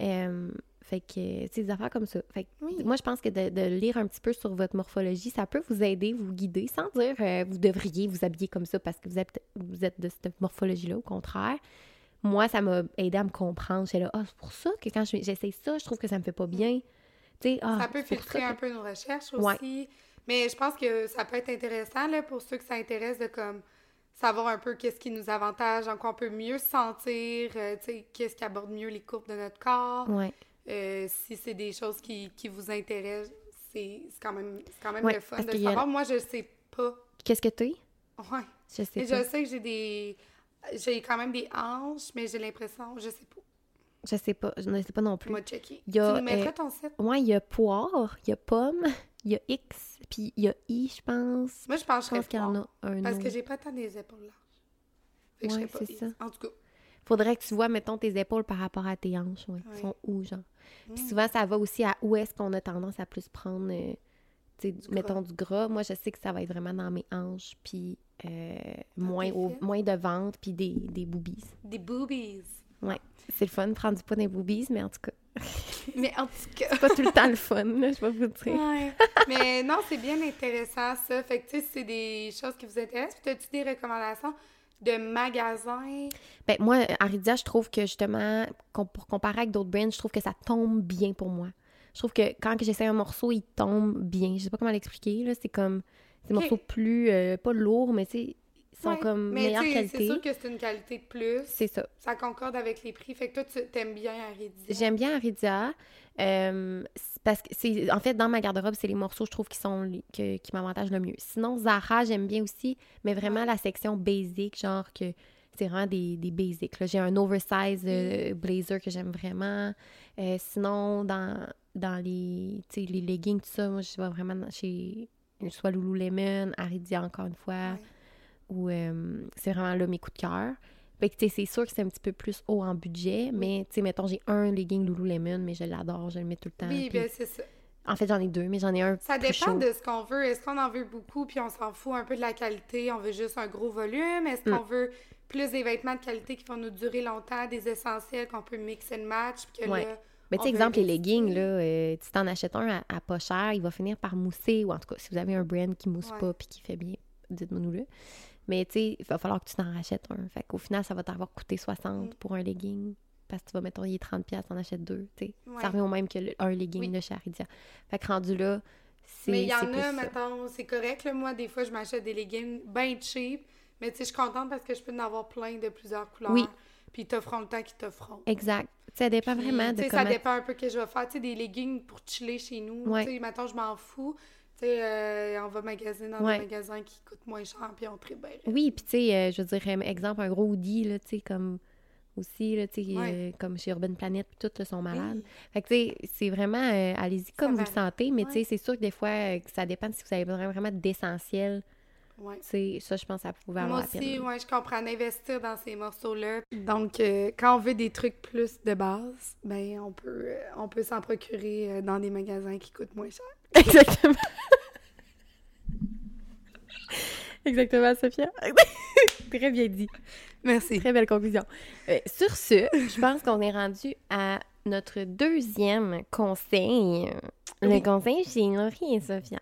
Euh, fait que, tu sais, des affaires comme ça. Fait que, Oui. moi, je pense que de, de lire un petit peu sur votre morphologie, ça peut vous aider, vous guider, sans dire euh, vous devriez vous habiller comme ça parce que vous êtes, vous êtes de cette morphologie-là, au contraire. Moi, ça m'a aidé à me comprendre. J'étais là, ah, c'est pour ça que quand je- j'essaye ça, je trouve que ça me fait pas bien. Tu sais, ah, ça peut c'est filtrer un que- peu nos recherches Ouais. Mais je pense que ça peut être intéressant là, pour ceux que ça intéresse de comme savoir un peu qu'est-ce qui nous avantage, en quoi on peut mieux se sentir, euh, tu sais, qu'est-ce qui aborde mieux les courbes de notre corps. Ouais. Euh, si c'est des choses qui, qui vous intéressent, c'est quand même, quand même Ouais, le fun de a- savoir. Moi, je sais pas. Qu'est-ce que tu es? Ouais. Je sais Et pas. je sais que j'ai des... J'ai quand même des hanches, mais j'ai l'impression... Je sais pas. Je sais pas. Je ne sais pas non plus. Moi, checker. Il y a, tu nous mettras euh, ton site? Ouais, il y a poire, il y a pomme, il y a X, puis il y a I, je pense. Moi, je pense pense qu'il y en a un Parce autre. que j'ai pas tant des épaules larges. Ouais, c'est ça. En tout cas. Faudrait que tu vois, mettons, tes épaules par rapport à tes hanches, ouais. Sont où, genre? Puis Mm. souvent, ça va aussi à où est-ce qu'on a tendance à plus prendre, euh, tu sais, mettons, du gras. Moi, je sais que ça va être vraiment dans mes hanches, puis euh, moins, au, moins de ventre, puis des, des boobies. Des boobies. Ouais. C'est le fun de prendre du poids des boobies, mais en tout cas, Mais en tout cas... c'est pas tout le temps le fun, là, je vais vous dire. Ouais. Mais non, c'est bien intéressant, ça. Fait que, tu sais, si c'est des choses qui vous intéressent. Puis, as-tu des recommandations de magasins? Ben, moi, Aridia, je trouve que justement, pour comparer avec d'autres brands, je trouve que ça tombe bien pour moi. Je trouve que quand j'essaie un morceau, il tombe bien. Je sais pas comment l'expliquer, là. C'est comme. C'est des Ok. morceaux plus. euh, pas lourds, mais ils sont Ouais. comme Mais meilleure qualité. c'est sûr que c'est une qualité de plus. C'est ça. Ça concorde avec les prix. Fait que toi, tu t'aimes bien Aridia. J'aime bien Aridia. euh, parce que c'est. En fait, dans ma garde-robe, c'est les morceaux, je trouve, qui sont que- qui m'avantagent le mieux. Sinon, Zara, j'aime bien aussi, mais vraiment Ouais. la section basic, genre que c'est vraiment des, des basics. là. J'ai un oversize euh, blazer que j'aime vraiment. Euh, sinon, dans, dans les, les leggings, tout ça, moi, je vais vraiment chez soit Lululemon, Aridia, encore une fois, Ouais. Ou euh, c'est vraiment là mes coups de cœur. Fait que, tu sais, c'est sûr que c'est un petit peu plus haut en budget, mais, tu sais, mettons, j'ai un legging Lululemon, mais je l'adore, je le mets tout le temps. Oui, puis- ben c'est ça. En fait, j'en ai deux, mais j'en ai un Ça plus dépend chaud. de ce qu'on veut. Est-ce qu'on en veut beaucoup puis on s'en fout un peu de la qualité? On veut juste un gros volume? Est-ce Mm. qu'on veut plus des vêtements de qualité qui vont nous durer longtemps, des essentiels qu'on peut mix and match? Puis que Ouais. là, Mais tu sais, exemple, les leggings, là, euh, si t'en achètes un à, à pas cher, il va finir par mousser, ou en tout cas, si vous avez un brand qui mousse Ouais. pas puis qui fait bien, dites-moi-nous le. Mais tu sais, il va falloir que tu t'en rachètes un. Fait qu'au final, ça va t'avoir coûté 60 Mm. pour un legging. Parce que tu vas, mettons, il est 30$, piastres, t'en achètes deux, tu sais. Ouais. Ça revient au même que le- un legging Oui. de chez Aridia. Fait que rendu là, c'est Mais il y en a, mettons, c'est correct. Là. Moi, des fois, je m'achète des leggings bien cheap. Mais tu sais, je suis contente parce que je peux en avoir plein de plusieurs couleurs. Oui. Puis ils t'offront le temps qu'ils t'offront. Exact. Ça dépend Puis, vraiment tu de sais, comment... Ça dépend un peu que je vais faire. Tu sais, des leggings pour chiller chez nous. Ouais. Tu sais, mettons, je m'en fous. Tu sais, euh, on va magasiner dans Ouais. des magasins qui coûtent moins cher, puis on très bien. Oui, puis tu sais, euh, je veux dire, euh, exemple, un gros hoodie, là, tu sais, comme aussi, là, tu sais, Ouais. comme chez Urban Planet, puis tout, là, sont malades. Oui. Fait que, tu sais, c'est vraiment, allez-y comme vous le sentez, mais tu sais, Ouais. c'est sûr que des fois, que ça dépend si vous avez besoin vraiment d'essentiel. Ouais. Ça, je pense que ça pouvait avoir Moi aussi, ouais, je comprends d'investir dans ces morceaux-là. Donc, euh, quand on veut des trucs plus de base, ben on peut, euh, on peut s'en procurer euh, dans des magasins qui coûtent moins cher. Exactement. Exactement, Sophia. Très bien dit. Merci. Très belle conclusion. Euh, sur ce, je pense qu'on est rendu à notre deuxième conseil. Le Oui. conseil chez Laurie et Sophia.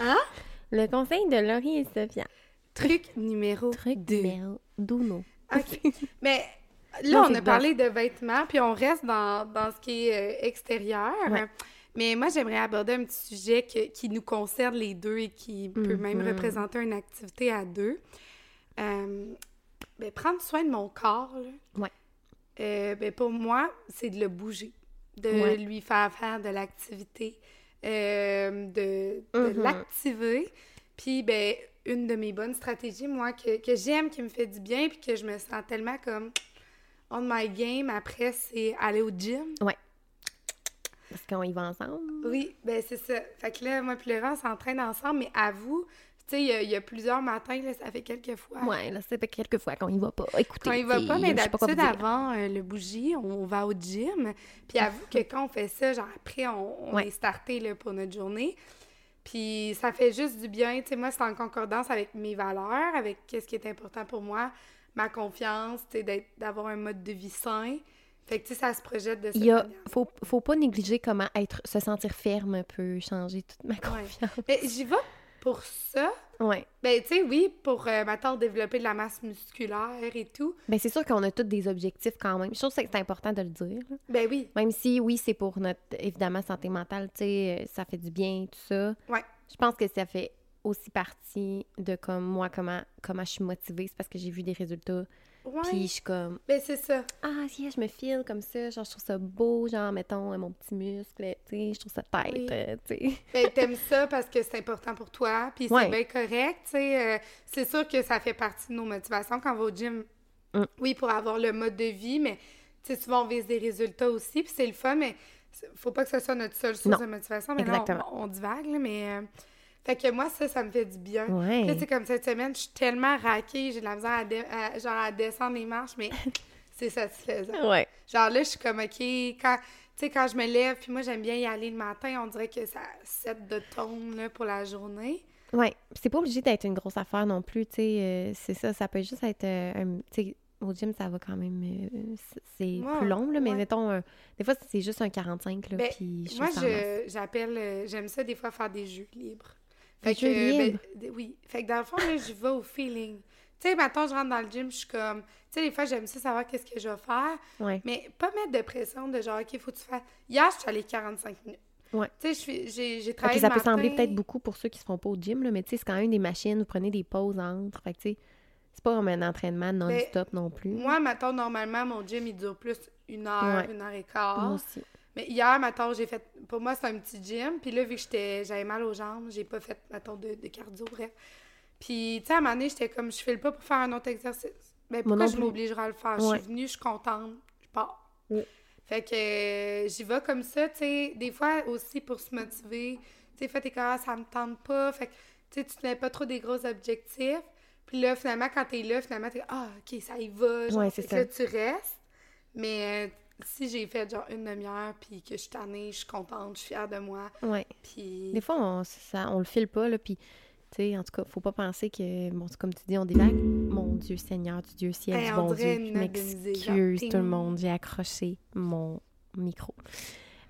Hein? Le conseil de Laurie et Sophia. Truc numéro Truc 2. numéro d'Uno. OK. Mais là, Non, on a parlé de vêtements, puis on reste dans, dans ce qui est euh, extérieur. Ouais. Mais moi, j'aimerais aborder un petit sujet que- qui nous concerne les deux et qui peut même Mhm. représenter une activité à deux. Euh, ben, prendre soin de mon corps, là, Ouais. euh, ben, pour moi, c'est de le bouger, de Ouais. lui faire faire de l'activité, euh, de, de Mhm. l'activer. Puis, ben, une de mes bonnes stratégies, moi, que, que j'aime, qui me fait du bien, puis que je me sens tellement comme on my game après, c'est aller au gym. Ouais. Parce qu'on y va ensemble. Oui, ben c'est ça. Fait que là, moi puis Laurent, on s'entraîne ensemble, mais à vous, tu sais, il y a- y, plusieurs matins, là, ça fait quelques fois. Ouais, là, c'est quelques fois qu'on y va pas. Écoutez, Quand il va pas, mais d'habitude, avant euh, le bougie, on va au gym. Puis avoue que quand on fait ça, genre après, on, on Ouais. est starté là, pour notre journée. Puis ça fait juste du bien. Tu sais, moi, c'est en concordance avec mes valeurs, avec qu'est-ce qui est important pour moi, ma confiance, tu sais, d'avoir un mode de vie sain. Fait que, tu sais, ça se projette de cette Il y a, faut, faut pas négliger comment être, se sentir ferme peut changer toute ma confiance. Mais j'y vais pour ça. Ouais. Ben, tu sais, oui, pour, euh, maintenant, développer de la masse musculaire et tout. Ben, c'est sûr qu'on a tous des objectifs quand même. Je trouve que c'est important de le dire. là. Ben oui. Même si, oui, c'est pour notre, évidemment, santé mentale, tu sais, euh, ça fait du bien, tout ça. Ouais. Je pense que ça fait aussi partie de comme moi, comment, comment je suis motivée. C'est parce que j'ai vu des résultats. Ouais. Puis je suis comme, Ben, c'est ça. ah, si, je me file comme ça. Genre, je trouve ça beau. Genre, mettons, euh, mon petit muscle, tu sais, je trouve ça tête, Oui. euh, tu sais. Ben, t'aimes ça parce que c'est important pour toi, puis c'est bien correct, tu sais. euh, c'est sûr que ça fait partie de nos motivations quand on va au gym. Mm. Oui, pour avoir le mode de vie, mais tu sais, souvent on vise des résultats aussi, puis c'est le fun, mais faut pas que ce soit notre seule source Non. de motivation. Mais là, Exactement. on, on divague, là, mais... euh, fait que moi, ça, ça me fait du bien. Ouais. Là, tu sais, comme cette semaine, je suis tellement raquée, j'ai de la misère à, dé- à- genre, à descendre les marches, mais c'est satisfaisant. Ouais. Genre là, je suis comme, OK, quand, tu sais, quand je me lève, puis moi, j'aime bien y aller le matin, on dirait que ça set de ton, là, pour la journée. Puis c'est pas obligé d'être une grosse affaire non plus, tu sais, euh, c'est ça, ça peut juste être euh, un, tu sais, au gym, ça va quand même, euh, c'est- c'est plus long, là, mais ouais. mettons, des fois, c'est juste un 45, là, Ben, puis je moi, je, j'appelle, euh, j'aime ça des fois faire des jeux libres. Des jeux ben, d- oui. Fait que dans le fond, là, je vais au feeling. Tu sais, maintenant, je rentre dans le gym, je suis comme, tu sais, des fois, j'aime ça savoir qu'est-ce que je vais faire, Ouais, mais pas mettre de pression de genre, OK, faut que tu fasses. Hier, je suis allée 45 minutes. Ouais. Tu sais, j'ai, travaillé ça le peut matin. sembler peut-être beaucoup pour ceux qui se font pas au gym, là, mais tu sais, c'est quand même des machines, vous prenez des pauses entre, fait que tu sais, c'est pas comme un entraînement non-stop non plus. Ben, Moi, maintenant, normalement, mon gym, il dure plus une heure, Ouais. une heure et quart. Moi aussi. Mais hier, mettons, j'ai fait. Pour moi, c'est un petit gym. Puis là, vu que j'étais, j'avais mal aux jambes, j'ai pas fait, mettons, de, de cardio, bref. Puis, tu sais, à un moment donné, j'étais comme, je file pas pour faire un autre exercice. Ben, pourquoi je plus. m'obligerais à le faire? Je suis venue, je suis contente, je pars. Fait que euh, j'y vais comme ça, tu sais. Des fois aussi pour se motiver. Tu sais, fait tes carrières, ça me tente pas. Fait que, tu sais, tu te mets pas trop des gros objectifs. Puis là, finalement, quand t'es là, finalement, t'es ah, ok, ça y va. Genre, Ouais, c'est ça. là, tu restes. Mais euh, si j'ai fait genre une demi-heure, puis que je suis tannée, je suis contente, je suis fière de moi. Ouais. Puis. Des fois, on, ça, on le file pas, là, puis, tu sais, en tout cas, faut pas penser que, bon, comme tu dis, on divague. Mon Dieu Seigneur, du Dieu ciel, Hey, du on bon Dieu, je m'excuse tout le monde, j'ai accroché mon micro.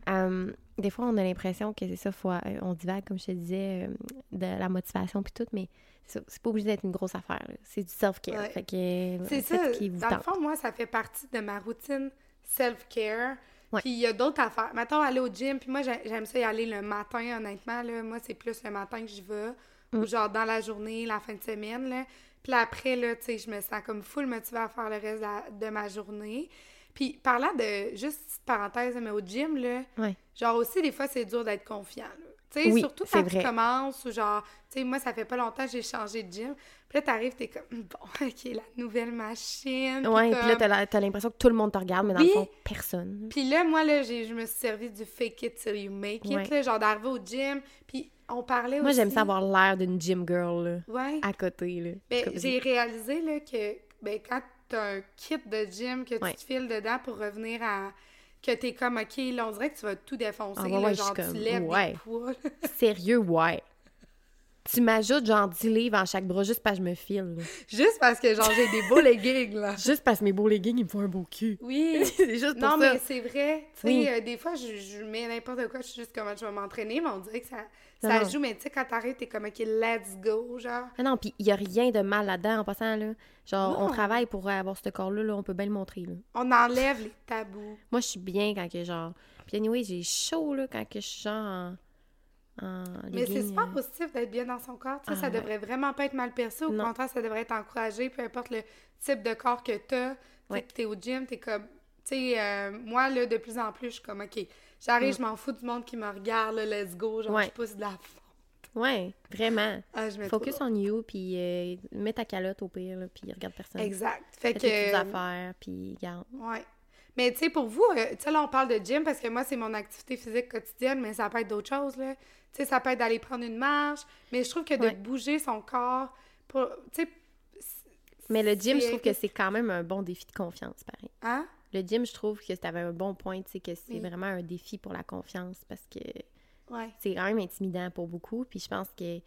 Euh, des fois, on a l'impression que c'est ça, faut, euh, on divague, comme je te disais, euh, de la motivation puis tout, mais c'est pas obligé d'être une grosse affaire. C'est du self-care. Ouais. Fait que, euh, C'est faites ça. ce qui vous Dans le fond, moi, ça fait partie de ma routine self-care. Puis il y a d'autres affaires. Mettons, aller au gym. Puis moi, j'ai- j'aime ça y aller le matin, honnêtement. Là. Moi, c'est plus le matin que j'y vais. Mm. Ou genre dans la journée, la fin de semaine. Là. Puis après, là, tu sais, je me sens comme full motivée à faire le reste de, la- de ma journée. Puis parlant de, juste petite parenthèse, mais au gym, là, Ouais. genre aussi, des fois, c'est dur d'être confiant. là. Tu sais, Oui, surtout quand tu commences ou genre, tu sais, moi, ça fait pas longtemps que j'ai changé de gym. Puis là, t'arrives, t'es comme, bon, OK, la nouvelle machine. Ouais, puis comme- là, t'as l'impression que tout le monde te regarde, mais dans le fond, personne. Puis là, moi, là, j'ai- je me suis servi du fake it till you make it, Ouais. là, genre d'arriver au gym. Puis on parlait Moi, aussi... j'aime ça avoir l'air d'une gym girl, là, Ouais. à côté, là. Ben, j'ai réalisé, là, que ben, quand t'as un kit de gym, que tu Ouais. te files dedans pour revenir à... Que t'es comme, OK, là, on dirait que tu vas tout défoncer, Ah ouais, là, ouais, genre, tu comme, lèves ouais. des poids. Sérieux, ouais. Tu m'ajoutes genre 10 livres en chaque bras juste parce que je me file. là. Juste parce que, genre, j'ai des beaux leggings, là. Juste parce que mes beaux leggings, ils me font un beau cul. Oui. c'est juste pour Non, ça. mais c'est vrai. Tu sais, Oui. euh, des fois, je, je mets n'importe quoi, je suis juste comment je vais m'entraîner, mais on dirait que ça, ça non. joue. Mais tu sais, quand t'arrives, t'es comme, OK, let's go, genre. Ah non, puis il y a rien de mal là-dedans en passant, là. Genre, on travaille pour avoir ce corps-là, là, on peut bien le montrer, là. On enlève les tabous. Moi, je suis bien quand que genre... Puis anyway, j'ai chaud, là, quand que je suis genre en... Mais c'est super euh. positif d'être bien dans son corps. Tu sais, Ah, ça ouais. devrait vraiment pas être mal perçu. Au Non. contraire, ça devrait être encouragé, peu importe le type de corps que t'as. Tu Ouais. t'es au gym, t'es comme... Tu sais, euh, moi, là, de plus en plus, je suis comme, OK, j'arrive, Mm. je m'en fous du monde qui me regarde, là, let's go, genre, Ouais. je pousse de la fonte. Ouais, vraiment. Ah, je Focus on you, puis euh, mets ta calotte au pire, là, puis regarde personne. Exact. Fait Fais tes petites que. affaires, puis garde. Ouais. Mais tu sais, pour vous, euh, tu sais, là, on parle de gym parce que moi, c'est mon activité physique quotidienne, mais ça peut être d'autres choses, là. Tu sais, ça peut être d'aller prendre une marche, mais je trouve que de Ouais. bouger son corps, pour, tu sais, Mais le gym, je trouve que c'est quand même un bon défi de confiance, pareil. hein? Le gym, je trouve que tu avais un bon point, tu sais, que c'est Oui. vraiment un défi pour la confiance parce que Ouais. c'est quand même intimidant pour beaucoup, puis je pense que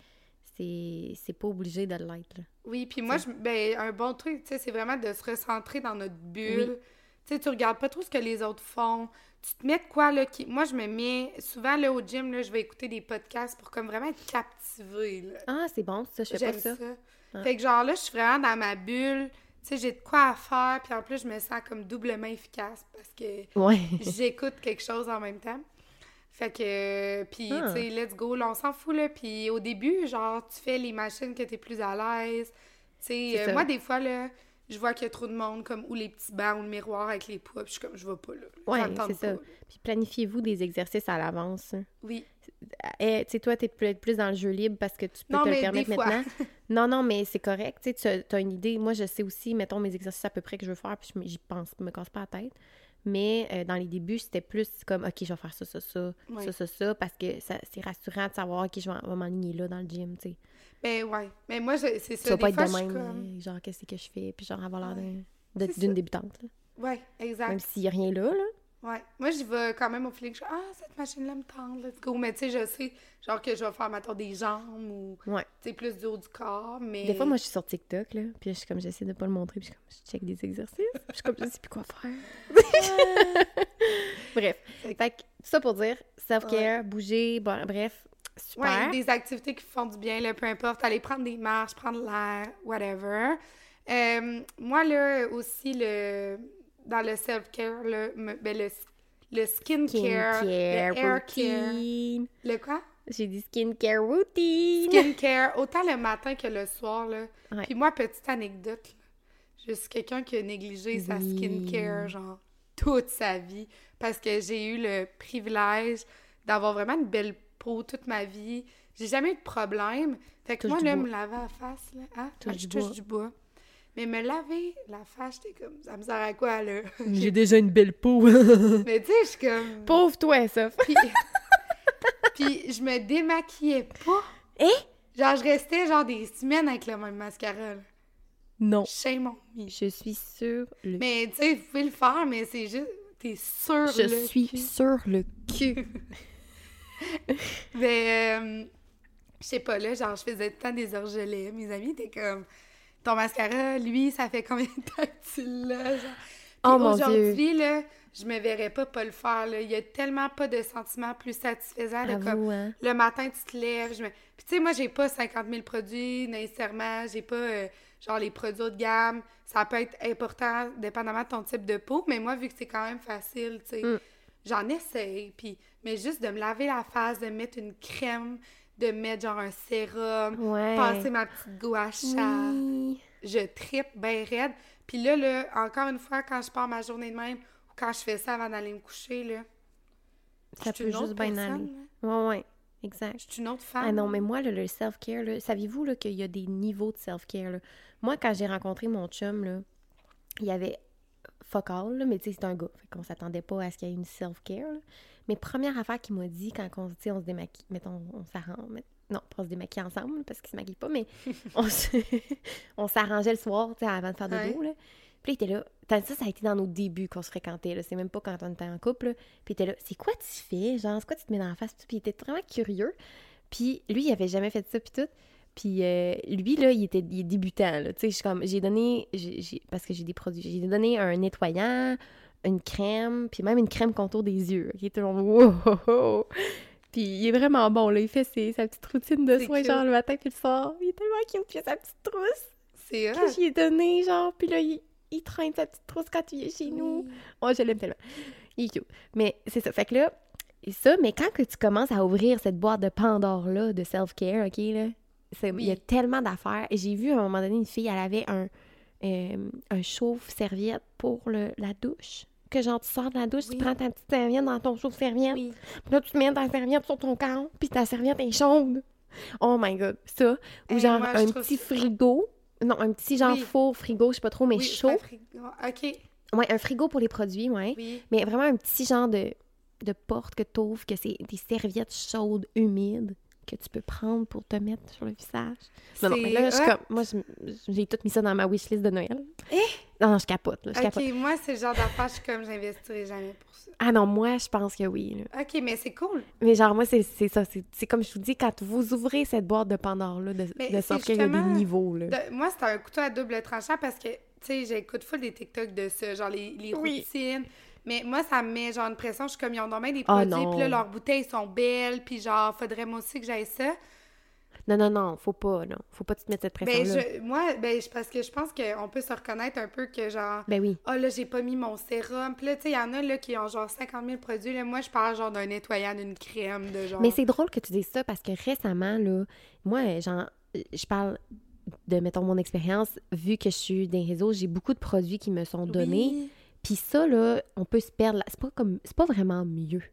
c'est pas obligé de l'être. Oui, puis moi, je, ben, un bon truc, tu sais, c'est vraiment de se recentrer dans notre bulle. Tu sais, tu regardes pas trop ce que les autres font. Tu te mets de quoi, là, qui... Moi, je me mets... Souvent, là, au gym, là, je vais écouter des podcasts pour comme vraiment être captivée, là. Ah, c'est bon, ça, je fais pas ça. ça. Ah. Fait que genre là, je suis vraiment dans ma bulle. Tu sais, j'ai de quoi à faire. Puis en plus, je me sens comme doublement efficace parce que Ouais. j'écoute quelque chose en même temps. Fait que, puis, Ah. tu sais, let's go, là, on s'en fout, là. Puis au début, genre, tu fais les machines que t'es plus à l'aise. Tu sais, euh, moi, des fois, là, je vois qu'il y a trop de monde, comme, ou les petits bancs, ou le miroir avec les poids, puis je suis comme, je vais pas, là. Tente c'est ça. là. Puis planifiez-vous des exercices à l'avance. hein. Oui. Eh, tu sais, toi, t'es plus, plus dans le jeu libre parce que tu peux Non, te le permettre des fois. maintenant. Non, non, mais c'est correct. Tu sais, tu as une idée. Moi, je sais aussi, mettons, mes exercices à peu près que je veux faire, puis j'y pense, je me casse pas la tête. Mais euh, dans les débuts, c'était plus comme, OK, je vais faire ça, ça, ça, Ouais. ça, ça, ça, parce que ça- c'est rassurant de savoir, OK, je vais, vais m'enligner là dans le gym, tu sais. Ben ouais. Mais moi, je- c'est Tu ça. vas Des pas être fois, de je suis même, comme... genre, qu'est-ce que je fais, puis genre avoir l'air Ouais. de- d'une débutante, là. Ouais, exact. Même s'il y a rien là, là. Ouais. Moi, j'y vais quand même au feeling. Je suis, ah, cette machine-là me tente, let's go. Mais tu sais, je sais, genre, que je vais faire, maintenant des jambes ou, Ouais. tu sais, plus du haut du corps. Mais. Des fois, moi, je suis sur TikTok, là, puis je suis comme, j'essaie de pas le montrer, puis je, suis comme, je check des exercices, puis je suis comme, je sais plus quoi faire. Bref. Fait Fait que, ça pour dire, self-care, bouger, bon, bref, super. Ouais, des activités qui font du bien, là, peu importe. Aller prendre des marches, prendre l'air, whatever. Euh, moi, là, aussi, le, dans le self-care, là, me- ben, le, le skincare, le hair care. routine. Le quoi? J'ai dit skincare routine. Skincare, autant le matin que le soir, là. Ouais. Puis moi, petite anecdote, là, je suis quelqu'un qui a négligé sa skincare, genre, toute sa vie, parce que j'ai eu le privilège d'avoir vraiment une belle peau toute ma vie. J'ai jamais eu de problème. Fait que Touche moi, là, bois. me laver la face, là, hein? Touche Ah, du touche bois. du bois. Mais me laver la face, j'étais comme, ça me sert à quoi, là? J'ai déjà une belle peau. Mais tu sais, je suis comme... Pauvre toi, ça. Puis, puis je me démaquillais pas. Eh? Genre, je restais genre des semaines avec le même mascara, là. Non. Shame on me. Je suis sûre le Mais tu sais, vous pouvez le faire, mais c'est juste. T'es sûr Je le suis cul. sur le cul. Mais euh, je sais pas, là, genre, je faisais tout le temps des orgelets. Mes amis étaient comme. Ton mascara, lui, ça fait combien de temps que tu l'as? Oh, aujourd'hui, là, je me verrais pas pas le faire. Là. Il y a tellement pas de sentiments plus satisfaisants. de comme, hein. le matin, tu te lèves. Je me... Puis, tu sais, moi, j'ai pas 50 000 produits nécessairement. J'ai pas, euh, genre, les produits haut de gamme. Ça peut être important, dépendamment de ton type de peau. Mais moi, vu que c'est quand même facile, tu sais, Mm. J'en essaye. Puis, mais juste de me laver la face, de mettre une crème, de mettre, genre, un sérum, Ouais. passer ma petite gouache à Oui. je tripe bien raide. Puis là, là, encore une fois, quand je pars ma journée de même, ou quand je fais ça avant d'aller me coucher, là, Ça peut juste bien aller. Ouais, ouais. Exact. Je suis une autre femme. Ah non, mais moi, là, le self-care, saviez-vous qu'il y a des niveaux de self-care? Moi, quand j'ai rencontré mon chum, là, il y avait fuck all, là, mais tu sais, c'est un gars. Fait qu'on s'attendait pas à ce qu'il y ait une self-care. Mais première affaire qu'il m'a dit quand on, on se démaquille, mettons, on s'arrange, non, pas se démaquille ensemble, parce qu'il se maquille pas, mais on on s'arrangeait le soir, tu sais, avant de faire Ouais. dodo, là. Puis là, il était là. Ça, ça a été dans nos débuts qu'on se fréquentait, là. C'est même pas quand on était en couple, là. Puis il était là, c'est quoi tu fais? Genre, c'est quoi tu te mets dans la face? Puis il était vraiment curieux. Puis lui, il avait jamais fait ça, puis tout. Puis euh, lui, là, il était il est débutant, là. Tu sais, j'ai donné, j'ai- j'ai- parce que j'ai des produits, j'ai donné un nettoyant, une crème, puis même une crème contour des yeux. Il était genre, wow! Puis il est vraiment bon, là. Il fait ses- sa petite routine de soins, genre le matin, puis le soir. Il est tellement cute, puis il a sa petite trousse C'est que j'y ai donné, genre, puis là, il, il traîne sa petite trousse quand il est chez nous. Oh, je l'aime tellement. Il est cute. Mais c'est ça. Fait que là, et ça, mais quand que tu commences à ouvrir cette boîte de Pandore-là, de self-care, OK, là, il y a tellement d'affaires. Et j'ai vu à un moment donné une fille, elle avait un, euh, un chauffe-serviette pour le, la douche. Que genre, tu sors de la douche, Oui. tu prends ta petite serviette dans ton chauffe-serviette, Oui. puis là, tu mets ta serviette sur ton corps, puis ta serviette est chaude. Oh my god, ça. Ou Hey, genre moi, un petit ça- frigo. Non, un petit genre four, frigo, je sais pas trop, mais chaud. un frigo. OK. Ouais, un frigo pour les produits, ouais. Oui. Mais vraiment un petit genre de, de porte que tu ouvres, que c'est des serviettes chaudes, humides, que tu peux prendre pour te mettre sur le visage. Non, non, mais là, je comme, moi, j'ai tout mis ça dans ma wishlist de Noël. Eh? Non, non, je capote, là, je OK, capote. moi, c'est le genre d'affaire, je suis comme, j'investirai jamais pour ça. Ah non, moi, je pense que oui. là. OK, mais c'est cool. Mais genre, moi, c'est ça. C'est comme je vous dis, quand vous ouvrez cette boîte de Pandore-là, de, sortir, il y a des niveaux, là. De- moi, c'est un couteau à double tranchant parce que, tu sais, j'écoute full des TikTok de ça, genre les, les Oui. routines. Mais moi, ça me met genre une pression. Je suis comme, ils ont bien des Ah, produits, non. puis là, leurs bouteilles sont belles, puis genre, faudrait moi aussi que j'aille ça. Non, non, non, faut pas, non. Faut pas te mettre cette Ben, pression-là. je, moi, ben, je- parce que je pense qu'on peut se reconnaître un peu que genre, Ben oui. ah là, j'ai pas mis mon sérum. Puis là, tu sais, il y en a là qui ont genre 50 000 produits. Là, moi, je parle genre d'un nettoyant, d'une crème, de genre. Mais c'est drôle que tu dises ça parce que récemment, là, moi, genre, je parle de, mettons, mon expérience, vu que je suis des réseaux, j'ai beaucoup de produits qui me sont donnés. Oui. Puis ça, là, on peut se perdre. C'est pas comme, c'est pas vraiment mieux.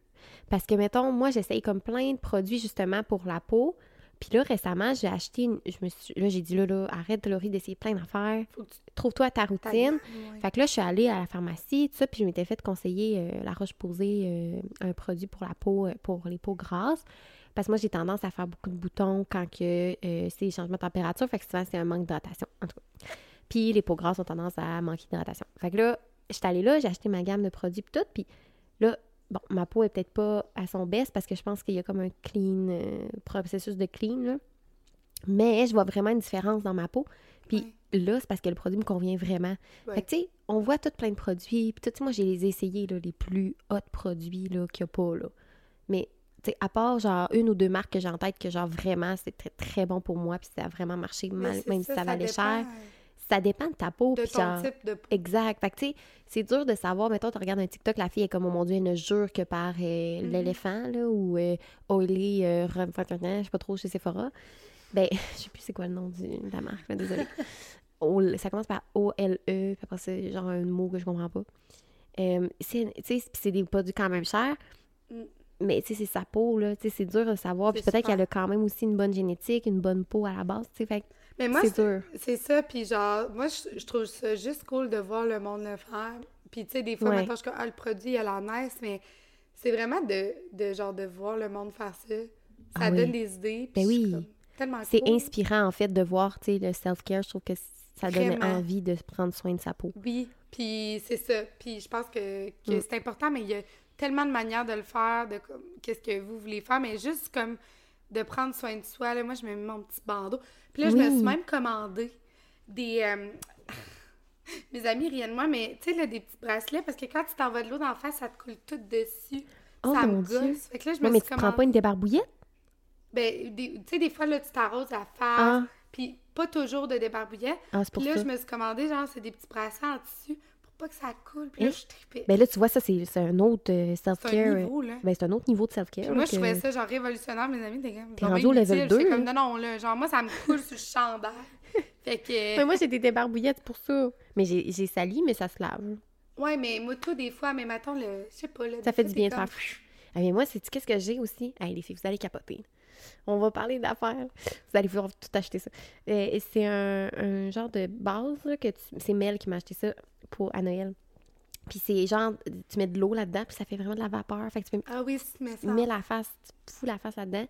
Parce que, mettons, moi, j'essaye comme plein de produits justement pour la peau. Puis là, récemment, j'ai acheté, une- je me suis, là, j'ai dit, là, là, arrête, Laurie, d'essayer plein d'affaires. Tu Trouve-toi ta routine. Fait que là, je suis allée à la pharmacie, tout ça, puis je m'étais fait conseiller euh, la roche-posée, euh, un produit pour la peau, euh, pour les peaux grasses. Parce que moi, j'ai tendance à faire beaucoup de boutons quand que c'est les changements de température, fait que souvent, c'est un manque d'hydratation, en tout cas. Puis les peaux grasses ont tendance à manquer d'hydratation. Fait que là, j'étais allée là, j'ai acheté ma gamme de produits, puis tout, puis là, bon, ma peau est peut-être pas à son best parce que je pense qu'il y a comme un clean, euh, processus de clean, là. Mais je vois vraiment une différence dans ma peau. Puis là, c'est parce que le produit me convient vraiment. Ouais. Fait que, tu sais, on voit tout plein de produits. Puis, tu sais, moi, j'ai les essayés, là, les plus hot produits, là, qu'il n'y a pas, là. Mais, tu sais, à part, genre, une ou deux marques que j'ai en tête que, genre, vraiment, c'est très, très bon pour moi, puis ça a vraiment marché, mal- même si ça valait cher. Ça dépend de ta peau, De ton genre... type de peau. Exact. Fait que, tu sais, c'est dur de savoir. Mettons, tu regardes un TikTok, la fille est comme, oh mon Dieu, elle ne jure que par euh, Mhm. l'éléphant, là, ou euh, Oily, euh, je sais pas trop, chez Sephora. Ben, je sais plus c'est quoi le nom du- de la marque, là, désolée. O- ça commence par O-L-E, puis après, c'est genre un mot que je comprends pas. Euh, c'est, tu sais, puis c'est des produits quand même chers. Mm. Mais, tu sais, c'est sa peau, là. Tu sais, c'est dur de savoir. Puis peut-être qu'elle a quand même aussi une bonne génétique, une bonne peau à la base, tu sais. Fait Mais moi, c'est ça, puis genre, moi, je, je trouve ça juste cool de voir le monde le faire. Puis, tu sais, des fois, Ouais. maintenant, je suis comme, ah, le produit, il a l'air nice, mais c'est vraiment de, de, genre, de voir le monde faire ça. Ça Ah oui. donne des idées. Ben oui. C'est cool. inspirant, en fait, de voir, tu sais, le self-care. Je trouve que ça donne Vraiment. envie de prendre soin de sa peau. Oui, puis c'est ça. Puis je pense que, que Mm. c'est important, mais il y a tellement de manières de le faire, de qu'est-ce que vous voulez faire, mais juste comme de prendre soin de soi. Là, moi, je me mets mon petit bandeau. Puis là, je me suis même commandé des... euh, Mes amis rient de moi, mais tu sais, des petits bracelets, parce que quand tu t'envoies de l'eau dans la face, ça te coule tout dessus. Oh, ça mon me Dieu. gosse. Fait que là, je me mais suis tu prends pas commandé... une débarbouillette? Ben, tu sais, des fois, là, tu t'arroses la face, Ah. puis pas toujours de débarbouillet. Ah, là, ça. je me suis commandé, genre, c'est des petits bracelets en tissu pas que ça coule. Puis là, Hein? je tripais. Ben là, tu vois, ça, c'est c'est un autre euh, c'est self-care. un niveau, là. Ben, c'est un autre niveau de self-care. Puis moi, je trouvais ça, genre, révolutionnaire. Mes amis, t'es rendu au level utile. J'étais 2, comme, non, non, là, genre, moi, ça me coule sur le chandail. Fait que... Mais moi, j'ai des débarbouillettes pour ça. Mais j'ai j'ai sali, mais ça se lave. Ouais, mais moi, tout, des fois, mais mettons, le... Je sais pas, là... Ça fait du bien de faire. Ah, mais moi, c'est qu'est-ce que j'ai aussi? Hey, les filles, vous allez capoter. On va parler d'affaires. Vous allez pouvoir tout acheter ça. Euh, et c'est un, un genre de base là, que tu... c'est Mel qui m'a acheté ça pour à Noël. Puis c'est genre, tu mets de l'eau là-dedans, puis ça fait vraiment de la vapeur. Fait que tu Ah oui, tu mets peux ça. mets la face, tu fous la face là-dedans,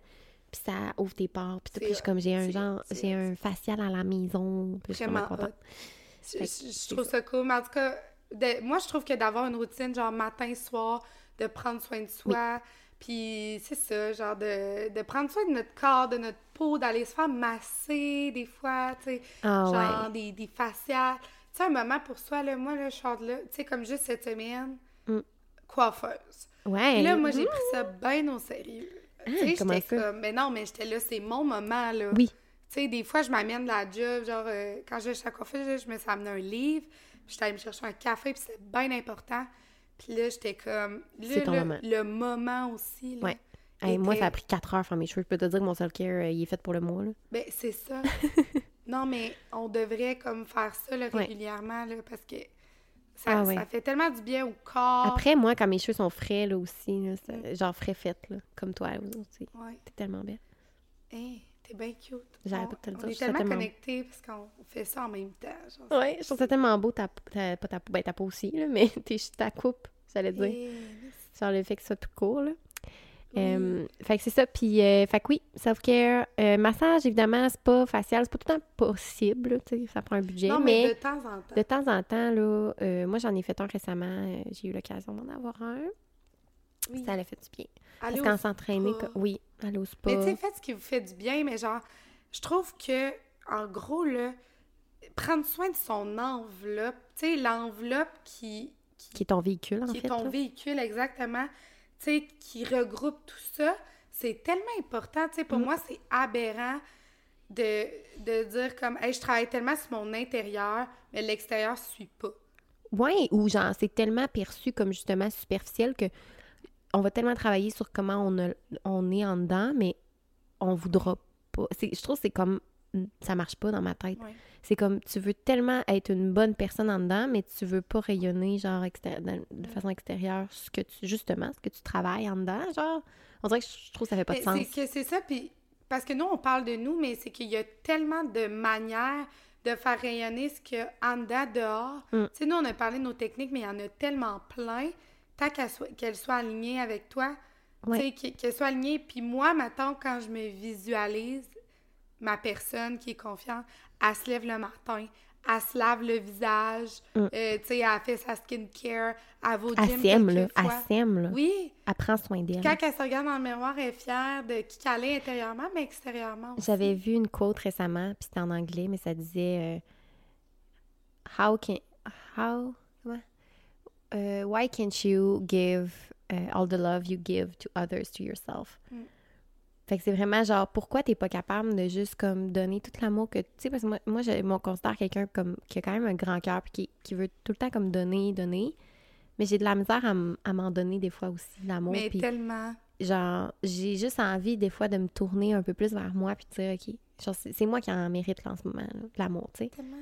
puis ça ouvre tes pores. Puis tout. Puis je suis comme, j'ai un genre, j'ai un facial à la maison. Puis je suis Vraiment vraiment contente. hot. Je, que trouve ça cool. Mais en tout cas, de- moi, je trouve que d'avoir une routine, genre matin, soir, de prendre soin de soi, puis c'est ça, genre de, de prendre soin de notre corps, de notre peau, d'aller se faire masser des fois, tu sais, Ah genre ouais. des, des faciales. Tu sais, un moment pour soi, là, moi, là, je sors de là, tu sais, comme juste cette semaine, Mm. coiffeuse. Ouais. Là, moi, j'ai pris ça bien au sérieux. Ah, tu sais, j'étais ça? comme, mais non, mais j'étais là, c'est mon moment, là. Oui. Tu sais, des fois, je m'amène de la job, genre, euh, quand je chez la coiffeuse, je me suis amené un livre, puis j'étais allée me chercher un café, puis c'était bien important. Puis là, j'étais comme, là, C'est ton là, moment. le moment aussi, là. Ouais. Hey, moi, ça a pris 4 heures faire mes cheveux. Je peux te dire que mon self-care, euh, il est fait pour le mois. Là. Ben, c'est ça. non, mais on devrait, comme, faire ça, là, Ouais. régulièrement, là, parce que ça, Ah ouais. ça fait tellement du bien au corps. Après, moi, quand mes cheveux sont frais, là aussi, là, c'est- genre frais fait, là, comme toi aussi. Ouais. T'es tellement belle. Hein. T'es bien cute. J'arrête On- pas de te le On dire, est je suis tellement tellement- connectés parce qu'on fait ça en même temps. Ouais, je trouve ça tellement beau, ta, ta- pas ta, ben, ta peau aussi, là, mais tes, ta coupe, j'allais dire. Eh. Genre le fait que ça soit tout court, là. Oui. Euh, fait que c'est ça. Puis, euh, fait que oui, self-care. Euh, massage, évidemment, c'est pas facial. C'est pas tout le temps possible, tu sais, ça prend un budget. non, mais, mais de temps en temps. de temps en temps, là, euh, moi, j'en ai fait un récemment. euh, J'ai eu l'occasion d'en avoir un. Oui. Ça l'a fait du bien. Aller Parce qu'en s'entraîner, oui, aller au spa. Mais tu sais, faites ce qui vous fait du bien, mais genre, je trouve que, en gros, là, prendre soin de son enveloppe, tu sais, l'enveloppe qui, qui, qui est ton véhicule, en qui est fait. ton là. véhicule exactement, tu sais, qui regroupe tout ça, c'est tellement important. Tu sais, pour Mm. moi, c'est aberrant de, de dire comme, hey, je travaille tellement sur mon intérieur, mais l'extérieur ne suit pas. Ouais, ou genre, c'est tellement perçu comme justement superficiel que on va tellement travailler sur comment on, a- on est en dedans, mais on voudra pas. Je trouve que c'est comme. Ça marche pas dans ma tête. Ouais. C'est comme tu veux tellement être une bonne personne en dedans, mais tu veux pas rayonner, genre, de façon extérieure, ce que tu, justement, ce que tu travailles en dedans, genre. On dirait que je trouve que ça fait pas de sens. C'est que c'est ça, puis parce que nous, on parle de nous, mais c'est qu'il y a tellement de manières de faire rayonner ce que en dedans, dehors. Mm. Tu sais, nous, on a parlé de nos techniques, mais il y en a tellement plein. Tant qu'elles soient, soient alignées avec toi, Ouais. tu sais, qu'elles qu'elles soient alignées. Puis moi, maintenant, quand je me visualise, ma personne qui est confiante, elle se lève le matin, elle se lave le visage, Mm. euh, tu sais, elle fait sa skincare, elle va au Elle gym s'aime, là. quelques Elle fois. s'aime, là. Oui, Elle prend soin d'elle. quand elle se regarde dans le miroir, elle est fière de qui qu'elle est intérieurement, mais extérieurement aussi. J'avais vu une quote récemment, puis c'était en anglais, mais ça disait euh, How can how comment? Euh, why can't you give euh, all the love you give to others to yourself? Mm. Fait que c'est vraiment genre pourquoi t'es pas capable de juste comme donner tout l'amour que tu sais parce que moi moi je me considère quelqu'un comme qui a quand même un grand cœur puis qui, qui veut tout le temps comme donner donner mais j'ai de la misère à, à m'en donner des fois aussi de l'amour Mais tellement. genre j'ai juste envie des fois de me tourner un peu plus vers moi puis de dire ok genre c'est moi qui en mérite là, en ce moment l'amour tu sais Tellement.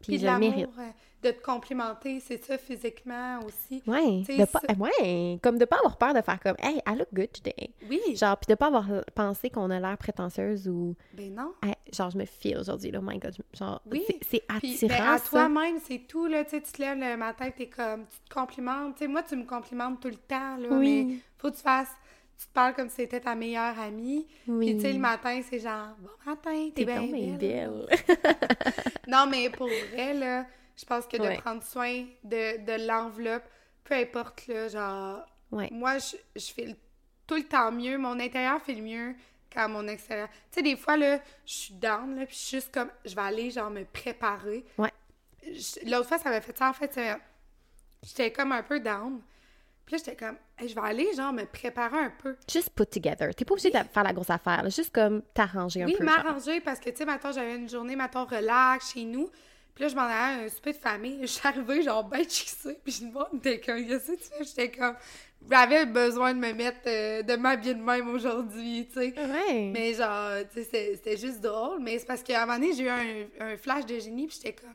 Puis Puis je le mérite euh, de te complimenter, c'est ça physiquement aussi. sais, de pas ça- ouais comme de pas avoir peur de faire comme hey I look good today Oui, genre puis de pas avoir pensé qu'on a l'air prétentieuse ou ben non. Hey, genre je me file aujourd'hui là oh my god genre Oui. c'est- attirant ben, à toi-même, c'est tout, là. Tu sais, tu te lèves le matin, t'es comme, tu te complimentes. Tu sais, moi, tu me complimentes tout le temps, là. Oui. Mais faut que tu fasses, tu te parles comme si c'était ta meilleure amie. Oui. Puis, tu sais, le matin, c'est genre, bon matin, t'es bien belle. belle Non, mais pour vrai, là, je pense que de Ouais. prendre soin de, de l'enveloppe, peu importe, là, genre, ouais moi, je, je fais tout le temps mieux. Mon intérieur fait le mieux qu'à mon extérieur. Tu sais, des fois, là, je suis down, là, puis je suis juste comme, je vais aller, genre, me préparer. ouais L'autre fois, ça m'a fait ça, en fait, j'étais comme un peu down. Puis là, j'étais comme, Hey, je vais aller, genre, me préparer un peu. juste put together t'es pas obligé de faire la grosse affaire là. juste comme t'arranger un Oui, peu genre. m'arranger parce que, tu sais, maintenant, j'avais une journée, maintenant, relax chez nous. Puis là, je m'en allais à un souper de famille. Je suis arrivée, genre, ben chissée. Puis je me demande, t'es comme, qu'est-ce que tu fais? J'étais comme, j'avais besoin de me mettre, euh, de m'habiller de même aujourd'hui, tu sais. ouais Mais genre, tu sais, c'était- c'était juste drôle. Mais c'est parce qu'à un moment donné, j'ai eu un, un flash de génie, puis j'étais comme,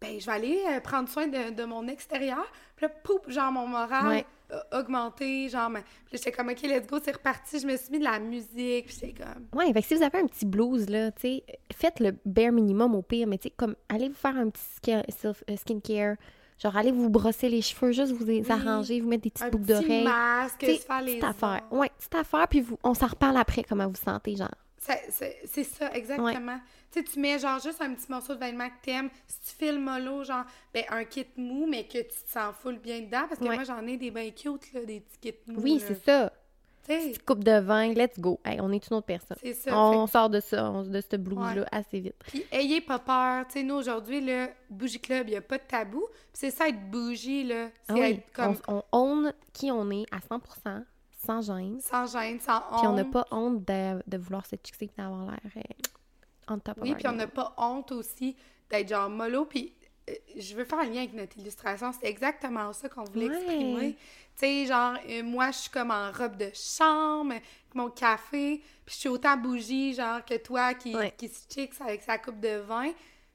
ben, je vais aller euh, prendre soin de, de mon extérieur. Puis là, pouf, genre, mon moral Ouais. Augmenté. Genre, mais- puis j'étais comme, OK, let's go, c'est reparti. Je me suis mis de la musique, puis j'étais comme, Ouais, fait que si vous avez un petit blues, là, tu sais, faites le bare minimum au pire, mais tu sais, comme, allez vous faire un petit euh, skincare, genre, allez vous brosser les cheveux, juste vous les Oui. arranger, vous mettre des petites un boucles d'oreilles. masque, Tu sais, se faire les petite affaire. Ouais, petite affaire, puis vous, on s'en reparle après, comment vous sentez, genre. C'est ça, exactement. Sais, tu mets genre juste un petit morceau de vêtement que t'aimes. Si tu files mollo, genre, ben un kit mou, mais que tu te sens full bien dedans. Parce que Ouais. moi, j'en ai des ben cute, là, des petits kits mous. Oui, c'est ça. Petite coupe de vin, let's go. Hey, on est une autre personne. c'est ça. On sort de ça, on- de ce blues-là Ouais. assez vite. Puis ayez pas peur. Tu sais, nous, aujourd'hui, le Bougie Club, il n'y a pas de tabou. C'est ça, être bougie, là. C'est Ah oui, être comme on, on own qui on est à 100%, sans gêne. sans gêne, sans honte. Puis on n'a pas honte de, de vouloir se chixer et d'avoir l'air euh, on top Oui, puis on n'a pas honte aussi d'être genre mollo. Puis euh, je veux faire un lien avec notre illustration. C'est exactement ça qu'on voulait Ouais. exprimer. Tu sais, genre, euh, moi, je suis comme en robe de chambre, avec mon café. Puis je suis autant bougie, genre, que toi qui, Ouais. qui se chicks avec sa coupe de vin.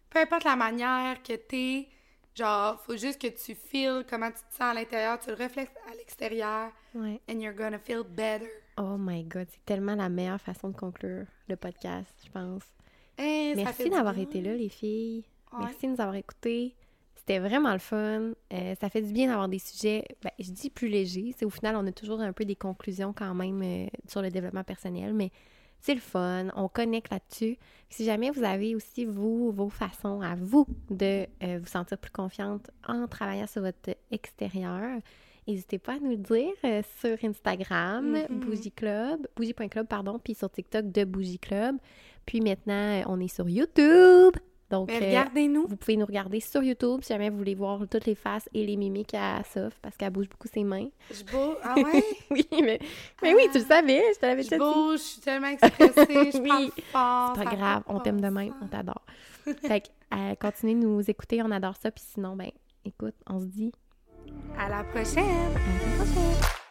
Peu importe la manière que t'es, genre, faut juste que tu feels comment tu te sens à l'intérieur, tu le reflètes à l'extérieur. Ouais. And you're gonna feel better. Oh my God, c'est tellement la meilleure façon de conclure le podcast, je pense. Eh, Merci d'avoir été là, les filles. Ouais. Merci de nous avoir écoutés. C'était vraiment le fun. Euh, ça fait du bien d'avoir des sujets, ben, je dis plus légers. C'est au final, on a toujours un peu des conclusions quand même euh, sur le développement personnel, mais c'est le fun. On connecte là-dessus. Si jamais vous avez aussi, vous, vos façons à vous de euh, vous sentir plus confiante en travaillant sur votre extérieur, n'hésitez pas à nous le dire euh, sur Instagram, Mhm. Bougie Club, bougie.club, pardon, puis sur TikTok de Bougie Club. Puis maintenant, euh, on est sur YouTube. Donc, euh, regardez-nous. vous pouvez nous regarder sur YouTube si jamais vous voulez voir toutes les faces et les mimiques à Soph parce qu'elle bouge beaucoup ses mains. Je bouge. Ah ouais? oui, mais, mais oui, tu le savais, je te l'avais Je déjà dit. bouge, je suis tellement expressée, je Oui. parle fort. C'est pas grave, on t'aime de même, on t'adore. fait que, euh, continuez de nous écouter, on adore ça. Puis sinon, ben, écoute, on se dit À la prochaine! à la prochaine.